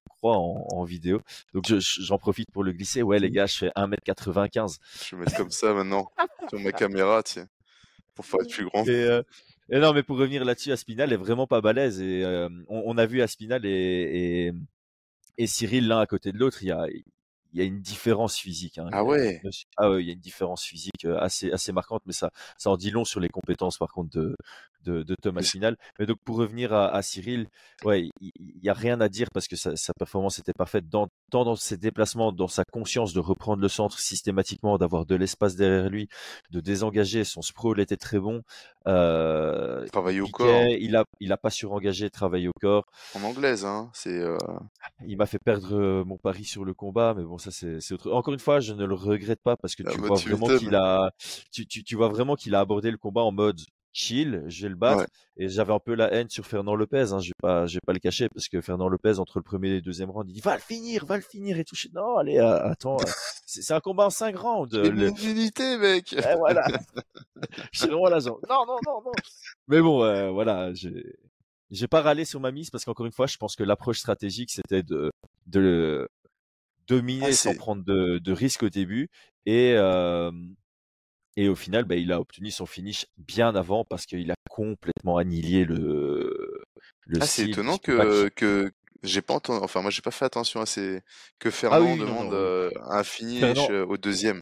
Speaker 1: croit en, en, vidéo. Donc, j'en profite pour le glisser. Ouais, les gars, je fais 1m95.
Speaker 2: Je vais mettre comme ça maintenant sur ma caméra, sais, pour faire être plus grand.
Speaker 1: Et, euh, Et non, mais pour revenir là-dessus, Aspinal est vraiment pas balèze et euh, on, on, a vu Aspinal et, et, et Cyril l'un à côté de l'autre. Il y a, il y a une différence physique. Hein.
Speaker 2: Ah ouais.
Speaker 1: Ah ouais, il y a une différence physique euh, assez assez marquante, mais ça ça en dit long sur les compétences par contre de de, de Thomas Final. Mais donc pour revenir à, à Cyril, ouais, il, il y a rien à dire parce que sa, sa performance était parfaite dans tant dans ses déplacements, dans sa conscience de reprendre le centre systématiquement, d'avoir de l'espace derrière lui, de désengager. Son sprawl était très bon. Euh,
Speaker 2: travailler au corps.
Speaker 1: Il a il a pas surengagé, travailler au corps.
Speaker 2: En anglaise, hein. C'est. Euh...
Speaker 1: Il m'a fait perdre euh, mon pari sur le combat, mais bon ça c'est autre. Encore une fois, je ne le regrette pas parce que ah tu bah, vois vraiment qu'il a, tu, tu, tu vois vraiment qu'il a abordé le combat en mode chill, je vais le battre. Et j'avais un peu la haine sur Fernand Lopez, hein, je vais pas, je vais pas le cacher parce que Fernand Lopez entre le premier et le deuxième round, il dit va le finir, va le finir et toucher. Non, allez, attends, euh, c'est un combat en cinq rounds.
Speaker 2: Le... une unité, mec.
Speaker 1: Et voilà. J'ai vraiment la Non, non, non, non. Mais bon, euh, voilà, j'ai, j'ai pas râlé sur ma mise parce qu'encore une fois, je pense que l'approche stratégique c'était de, de dominer ah, sans prendre de, de risques au début et euh, et au final, bah, il a obtenu son finish bien avant parce qu'il a complètement annihilé le.
Speaker 2: le ah, c'est étonnant que, que j'ai pas entendu. Enfin, moi, j'ai pas fait attention à ces que ah Fernand demande euh, un finish euh, au deuxième.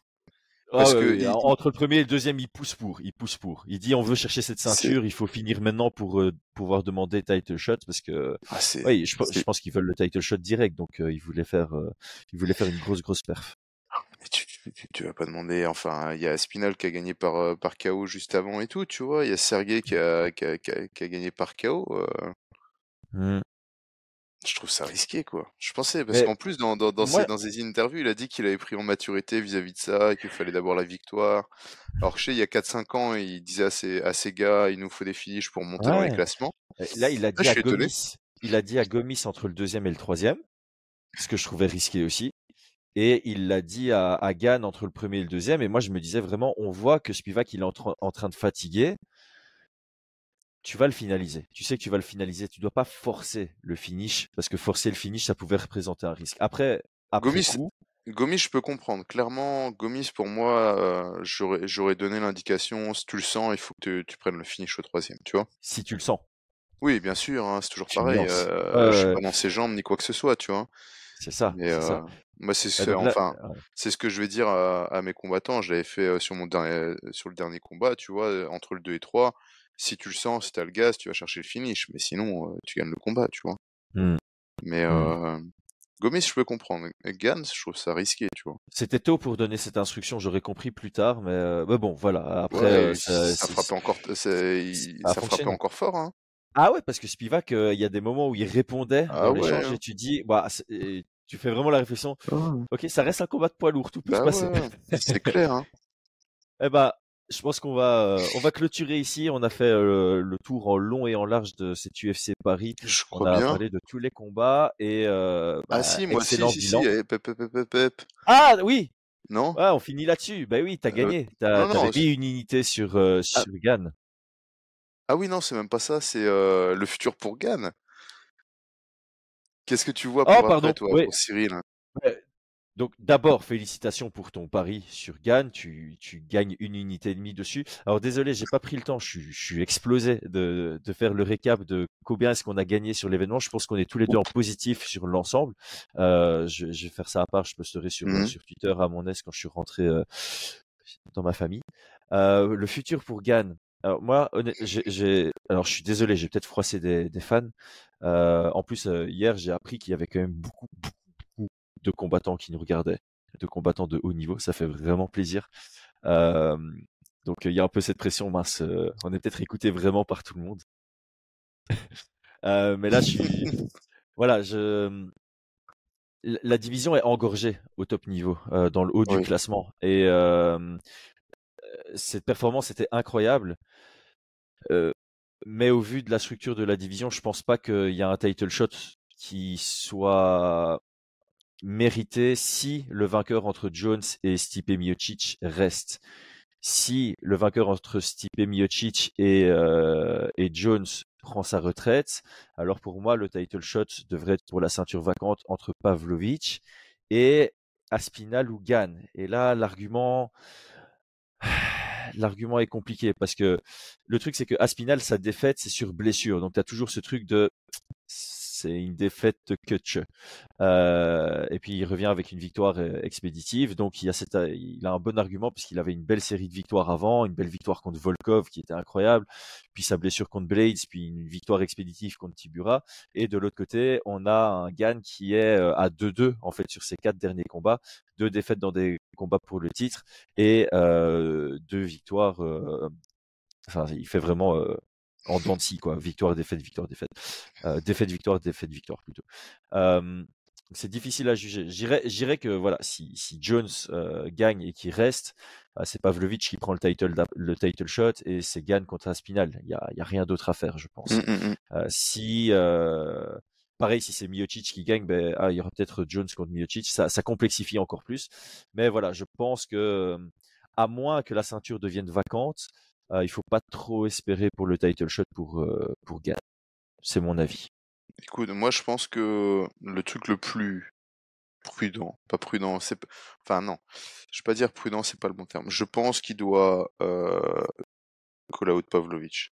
Speaker 1: Ah il... entre le premier et le deuxième, il pousse pour, il pousse pour. Il dit on veut chercher cette ceinture, il faut finir maintenant pour euh, pouvoir demander title shot parce que ah, oui, je, je pense qu'ils veulent le title shot direct, donc euh, ils voulaient faire, euh, ils voulaient faire une grosse grosse perf.
Speaker 2: Tu, vas pas demander, enfin, il y a Spinal qui a gagné par, euh, par KO juste avant et tout, tu vois, il y a Sergei qui a, qui a, qui a, qui a gagné par KO. Euh... Mmh. Je trouve ça risqué, quoi. Je pensais, parce qu'en plus, dans, dans, dans, moi... ses, dans ses interviews, il a dit qu'il avait pris en maturité vis-à-vis -vis de ça, qu'il fallait d'abord la victoire. Alors, je sais, il y a 4-5 ans, il disait à ses, à ses gars, il nous faut des fiches pour monter ouais. dans les classements.
Speaker 1: Là, il a dit Là, à Gomis, il a dit à Gomis entre le deuxième et le troisième, ce que je trouvais risqué aussi. Et il l'a dit à, à Gann entre le premier et le deuxième. Et moi, je me disais vraiment, on voit que Spivak, il est en, en, train de fatiguer. Tu vas le finaliser. Tu sais que tu vas le finaliser. Tu dois pas forcer le finish parce que forcer le finish, ça pouvait représenter un risque. Après, après
Speaker 2: Gomis, coup, Gomis, je peux comprendre. Clairement, Gomis, pour moi, euh, j'aurais donné l'indication, si tu le sens, il faut que tu, tu, prennes le finish au troisième, tu vois.
Speaker 1: Si tu le sens.
Speaker 2: Oui, bien sûr, hein, c'est toujours pareil. Euh, euh, je suis pas dans ses jambes ni quoi que ce soit, tu vois.
Speaker 1: C'est ça.
Speaker 2: Mais, euh,
Speaker 1: ça.
Speaker 2: Moi, c'est ce, enfin, c'est ce que je vais dire à, à mes combattants. Je l'avais fait sur mon dernier, sur le dernier combat, tu vois, entre le 2 et 3. Si tu le sens, si t'as le gaz, tu vas chercher le finish. Mais sinon, tu gagnes le combat, tu vois.
Speaker 1: Mmh.
Speaker 2: Mais euh, Gomis, je peux comprendre. Gans, je trouve ça risqué, tu vois.
Speaker 1: C'était tôt pour donner cette instruction, j'aurais compris plus tard, mais, euh, mais bon, voilà. Après,
Speaker 2: ouais, ça, ça frappait encore, ça frappait encore fort, hein.
Speaker 1: Ah ouais, parce que Spivak, il y a des moments où il répondait
Speaker 2: ah
Speaker 1: dans
Speaker 2: ouais,
Speaker 1: l'échange et tu dis, bah, tu fais vraiment la réflexion.
Speaker 2: Oh.
Speaker 1: Ok, ça reste un combat de poids lourd, tout peut
Speaker 2: bah
Speaker 1: se passer.
Speaker 2: Ouais, c'est clair. Hein.
Speaker 1: eh bah, je pense qu'on va, euh, on va clôturer ici. On a fait euh, le tour en long et en large de cette UFC Paris.
Speaker 2: Je
Speaker 1: on a
Speaker 2: bien.
Speaker 1: parlé de tous les combats et euh,
Speaker 2: ah
Speaker 1: bah,
Speaker 2: si, moi si, si,
Speaker 1: bilan.
Speaker 2: si. Pep, pep, pep, pep.
Speaker 1: Ah oui.
Speaker 2: Non?
Speaker 1: Ouais, on finit là-dessus. Bah oui, t'as gagné. T'as mis une unité sur euh, sur
Speaker 2: ah.
Speaker 1: Gann.
Speaker 2: Ah oui, non, c'est même pas ça. C'est euh, le futur pour Gann. Qu'est-ce que tu vois pour
Speaker 1: Oh
Speaker 2: après,
Speaker 1: pardon.
Speaker 2: toi,
Speaker 1: Oui.
Speaker 2: pour Cyril?
Speaker 1: Ouais. Donc d'abord, félicitations pour ton pari sur Gann. Tu, tu gagnes une unité et demie dessus. Alors désolé, j'ai pas pris le temps. Je suis, je suis explosé de, de faire le récap de combien est-ce qu'on a gagné sur l'événement. Je pense qu'on est tous les deux en positif sur l'ensemble. Euh, je, je vais faire ça à part. Je posterai sur, sur Twitter à mon aise quand je suis rentré euh, dans ma famille. Euh, le futur pour Gann. Alors moi, j'ai, alors je suis désolé, j'ai peut-être froissé des, des fans. Euh, en plus, euh, hier, j'ai appris qu'il y avait quand même beaucoup, beaucoup, beaucoup de combattants qui nous regardaient, de combattants de haut niveau. Ça fait vraiment plaisir. Euh, donc il y a un peu cette pression, mince. on est peut-être écouté vraiment par tout le monde. Euh, mais là, je suis, voilà, je, la division est engorgée au top niveau, euh, dans le haut du classement. Et euh, cette performance était incroyable. Mais au vu de la structure de la division, je pense pas qu'il y a un title shot qui soit mérité si le vainqueur entre Jones et Stipe Miocic reste. Si le vainqueur entre Stipe Miocic et, et Jones prend sa retraite, alors pour moi, le title shot devrait être pour la ceinture vacante entre Pavlovic et Aspinal ou Gann. Et là, l'argument, l'argument est compliqué parce que le truc, c'est que Aspinal, sa défaite, c'est sur blessure. Donc, tu as toujours ce truc de c'est une défaite catch. Euh, et puis il revient avec une victoire euh, expéditive. Donc il a, un bon argument puisqu'il avait une belle série de victoires avant, une belle victoire contre Volkov qui était incroyable, puis sa blessure contre Blades, puis une victoire expéditive contre Tibura. Et de l'autre côté, on a un Gann qui est euh, à 2-2 en fait sur ses quatre derniers combats, deux défaites dans des combats pour le titre et deux victoires. Enfin, il fait vraiment en dents de scie, quoi. Victoire, défaite, victoire, défaite. Euh, défaite, victoire, défaite, victoire plutôt. Euh, c'est difficile à juger. J'irais que voilà, si, si Jones euh, gagne et qu'il reste, bah, c'est Pavlovich qui prend le title, le title shot et c'est Gann contre Aspinal. Il y a, y a, rien d'autre à faire, je pense.
Speaker 2: Mmh, mmh, mmh.
Speaker 1: si pareil, si c'est Miocic qui gagne, ben, ah, il y aura peut-être Jones contre Miocic. Ça, ça complexifie encore plus. Mais voilà, je pense que à moins que la ceinture devienne vacante, euh, il faut pas trop espérer pour le title shot pour euh, pour. C'est mon avis.
Speaker 2: Écoute, moi je pense que le truc le plus prudent, pas prudent, c'est enfin non, je vais pas dire prudent, c'est pas le bon terme. Je pense qu'il doit euh, call out Pavlovich.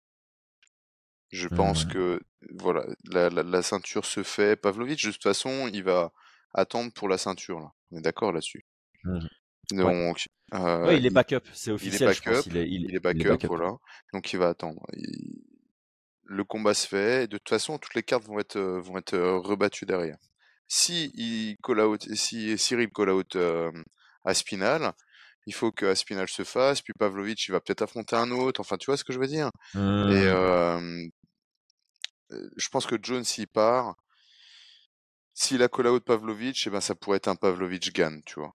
Speaker 2: Je pense que voilà, la, la, la ceinture se fait. Pavlovich, de toute façon, il va attendre pour la ceinture là. On est d'accord là-dessus.
Speaker 1: Mmh. Ouais.
Speaker 2: Donc, euh,
Speaker 1: Ouais, il est backup, c'est
Speaker 2: il est
Speaker 1: officiel, je pense.
Speaker 2: backup,
Speaker 1: Il est, il,
Speaker 2: il est
Speaker 1: il est
Speaker 2: backup,
Speaker 1: backup.
Speaker 2: voilà. Donc il va attendre. Le combat se fait. et De toute façon, toutes les cartes vont être euh, vont être euh, rebattues derrière. Si il call out, si Cyril call out euh, Aspinal, il faut que Aspinal se fasse. Puis Pavlovich, il va peut-être affronter un autre. Enfin, tu vois ce que je veux dire? Et
Speaker 1: Mmh.
Speaker 2: euh, je pense que Jones, s'il part, s'il a call out Pavlovich, eh ben ça pourrait être un Pavlovich Gann, tu vois.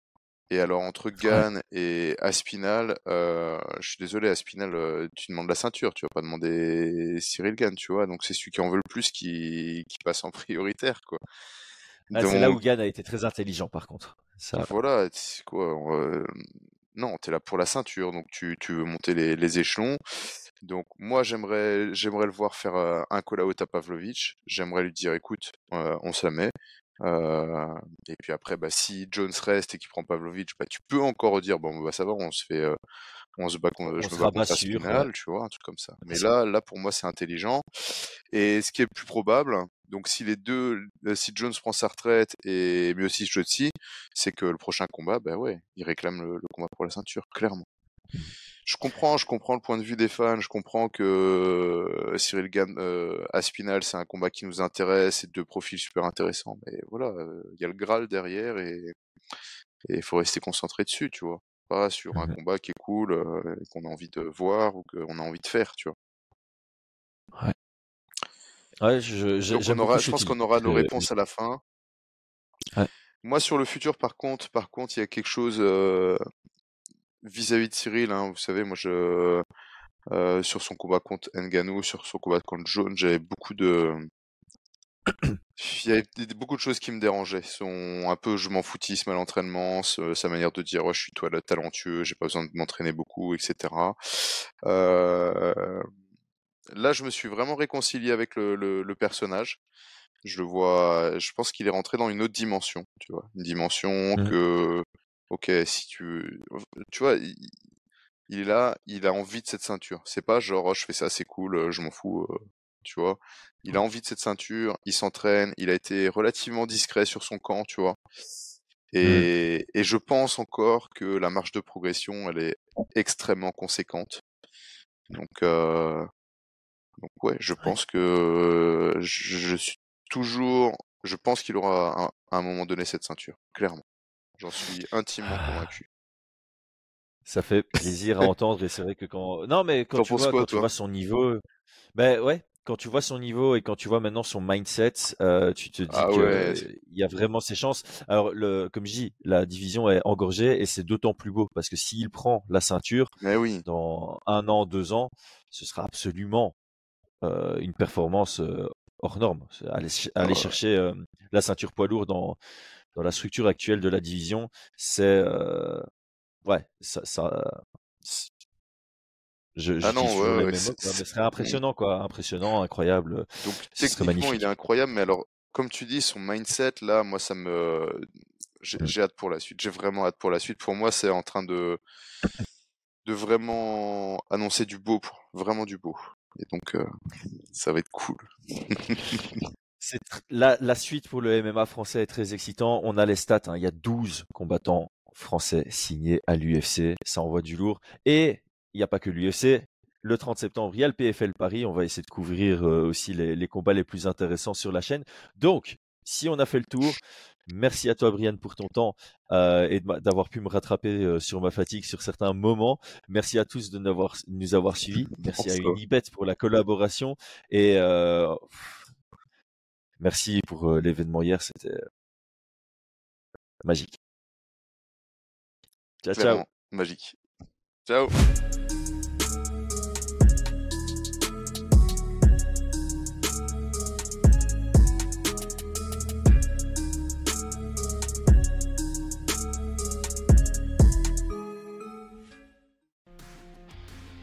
Speaker 2: Et alors entre. Gann et Aspinal, euh, je suis désolé, Aspinal, euh, tu demandes la ceinture, tu vas pas demander Cyril Gann, tu vois. Donc c'est celui qui en veut le plus qui, qui passe en prioritaire, quoi.
Speaker 1: Ah, c'est là où Gann a été très intelligent, par contre. Ça,
Speaker 2: voilà, c'est quoi. euh, non, t'es là pour la ceinture, donc tu, tu veux monter les, les échelons. Donc moi j'aimerais j'aimerais le voir faire un call out à Pavlovich. J'aimerais lui dire écoute, euh, on se la met. Euh, et puis après, bah, si Jones reste et qu'il prend Pavlovich, bah, tu peux encore dire bon bah ça va, on se fait, euh, on se bat,
Speaker 1: on
Speaker 2: je me bats contre.
Speaker 1: Ouais.
Speaker 2: Aspinal, tu vois, un truc comme ça. Mais là, là pour moi c'est intelligent. Et ce qui est plus probable, donc si les deux, euh, si Jones prend sa retraite et mais aussi Jotsi, c'est que le prochain combat, bah ouais, il réclame le, le combat pour la ceinture, clairement. Je comprends, je comprends le point de vue des fans, je comprends que euh, Cyril Gann, euh, Aspinal, c'est un combat qui nous intéresse, c'est deux profils super intéressants, mais voilà, euh, il y a le Graal derrière et il faut rester concentré dessus, tu vois. Pas sur un
Speaker 1: Mhm.
Speaker 2: combat qui est cool, euh, et qu'on a envie de voir ou qu'on a envie de faire, tu vois.
Speaker 1: Ouais, je, je-
Speaker 2: Donc on aura, je pense qu'on aura nos réponses à la fin.
Speaker 1: Ouais.
Speaker 2: Moi sur le futur, par contre, par contre, il y a quelque chose vis-à-vis de Cyril. Hein, vous savez, moi je euh, sur son combat contre Ngannou, sur son combat contre Jones, j'avais beaucoup de il y avait beaucoup de choses qui me dérangeaient. Son un peu je m'en foutisme à l'entraînement, sa manière de dire ouais, je suis toi là talentueux, j'ai pas besoin de m'entraîner beaucoup, etc. Euh, là, je me suis vraiment réconcilié avec le, le, le personnage. Je le vois, je pense qu'il est rentré dans une autre dimension, tu vois, une dimension
Speaker 1: Mhm.
Speaker 2: que, ok, si tu, tu vois, il, il est là, il a envie de cette ceinture. C'est pas genre, oh, je fais ça, c'est cool, euh, je m'en fous, euh, tu vois. Il a envie de cette ceinture, il s'entraîne, il a été relativement discret sur son camp, tu vois. Et, et je pense encore que la marge de progression, elle est extrêmement conséquente. Donc, euh, donc ouais, je pense que je, je suis toujours, je pense qu'il aura un- à un moment donné cette ceinture, clairement. J'en suis intimement
Speaker 1: Ah.
Speaker 2: convaincu.
Speaker 1: Ça fait plaisir à entendre et c'est vrai que quand non mais quand tu vois
Speaker 2: quoi,
Speaker 1: quand tu vois son niveau ben ouais quand tu vois son niveau et quand tu vois maintenant son mindset euh, tu te dis
Speaker 2: Ah
Speaker 1: que
Speaker 2: ouais.
Speaker 1: euh, il y a vraiment ses chances alors le comme je dis la division est engorgée et c'est d'autant plus beau parce que s'il prend la ceinture
Speaker 2: Mais oui.
Speaker 1: dans un an deux ans ce sera absolument euh, une performance euh, hors norme aller,
Speaker 2: Ah
Speaker 1: aller chercher la ceinture poids lourd dans dans la structure actuelle de la division c'est euh, ouais ça je
Speaker 2: Ah non, ouais, ouais,
Speaker 1: mots quoi, mais serait impressionnant quoi impressionnant incroyable
Speaker 2: Donc
Speaker 1: ce
Speaker 2: techniquement, il est incroyable, mais alors, comme tu dis, son mindset, là, moi, ça me, j'ai
Speaker 1: Mm.
Speaker 2: j'ai hâte pour la suite. J'ai vraiment hâte pour la suite. Pour moi, c'est en train de, de vraiment annoncer du beau, vraiment du beau. Et donc, euh, ça va être cool.
Speaker 1: La, la, suite pour le MMA français est très excitant. On a les stats. Hein. Il y a 12 combattants français signés à l'UFC. Ça envoie du lourd. Et il n'y a pas que l'UFC. Le 30 septembre, il y a le PFL Paris. On va essayer de couvrir euh, aussi les, les, combats les plus intéressants sur la chaîne. Donc, si on a fait le tour, merci à toi, Brian, pour ton temps euh, et d'avoir pu me rattraper euh, sur ma fatigue sur certains moments. Merci à tous de nous avoir, nous avoir suivis. Merci à Unibet pour la collaboration. Et euh, Merci pour euh, l'événement hier, c'était magique.
Speaker 2: Ciao, ciao. Magique. Ciao.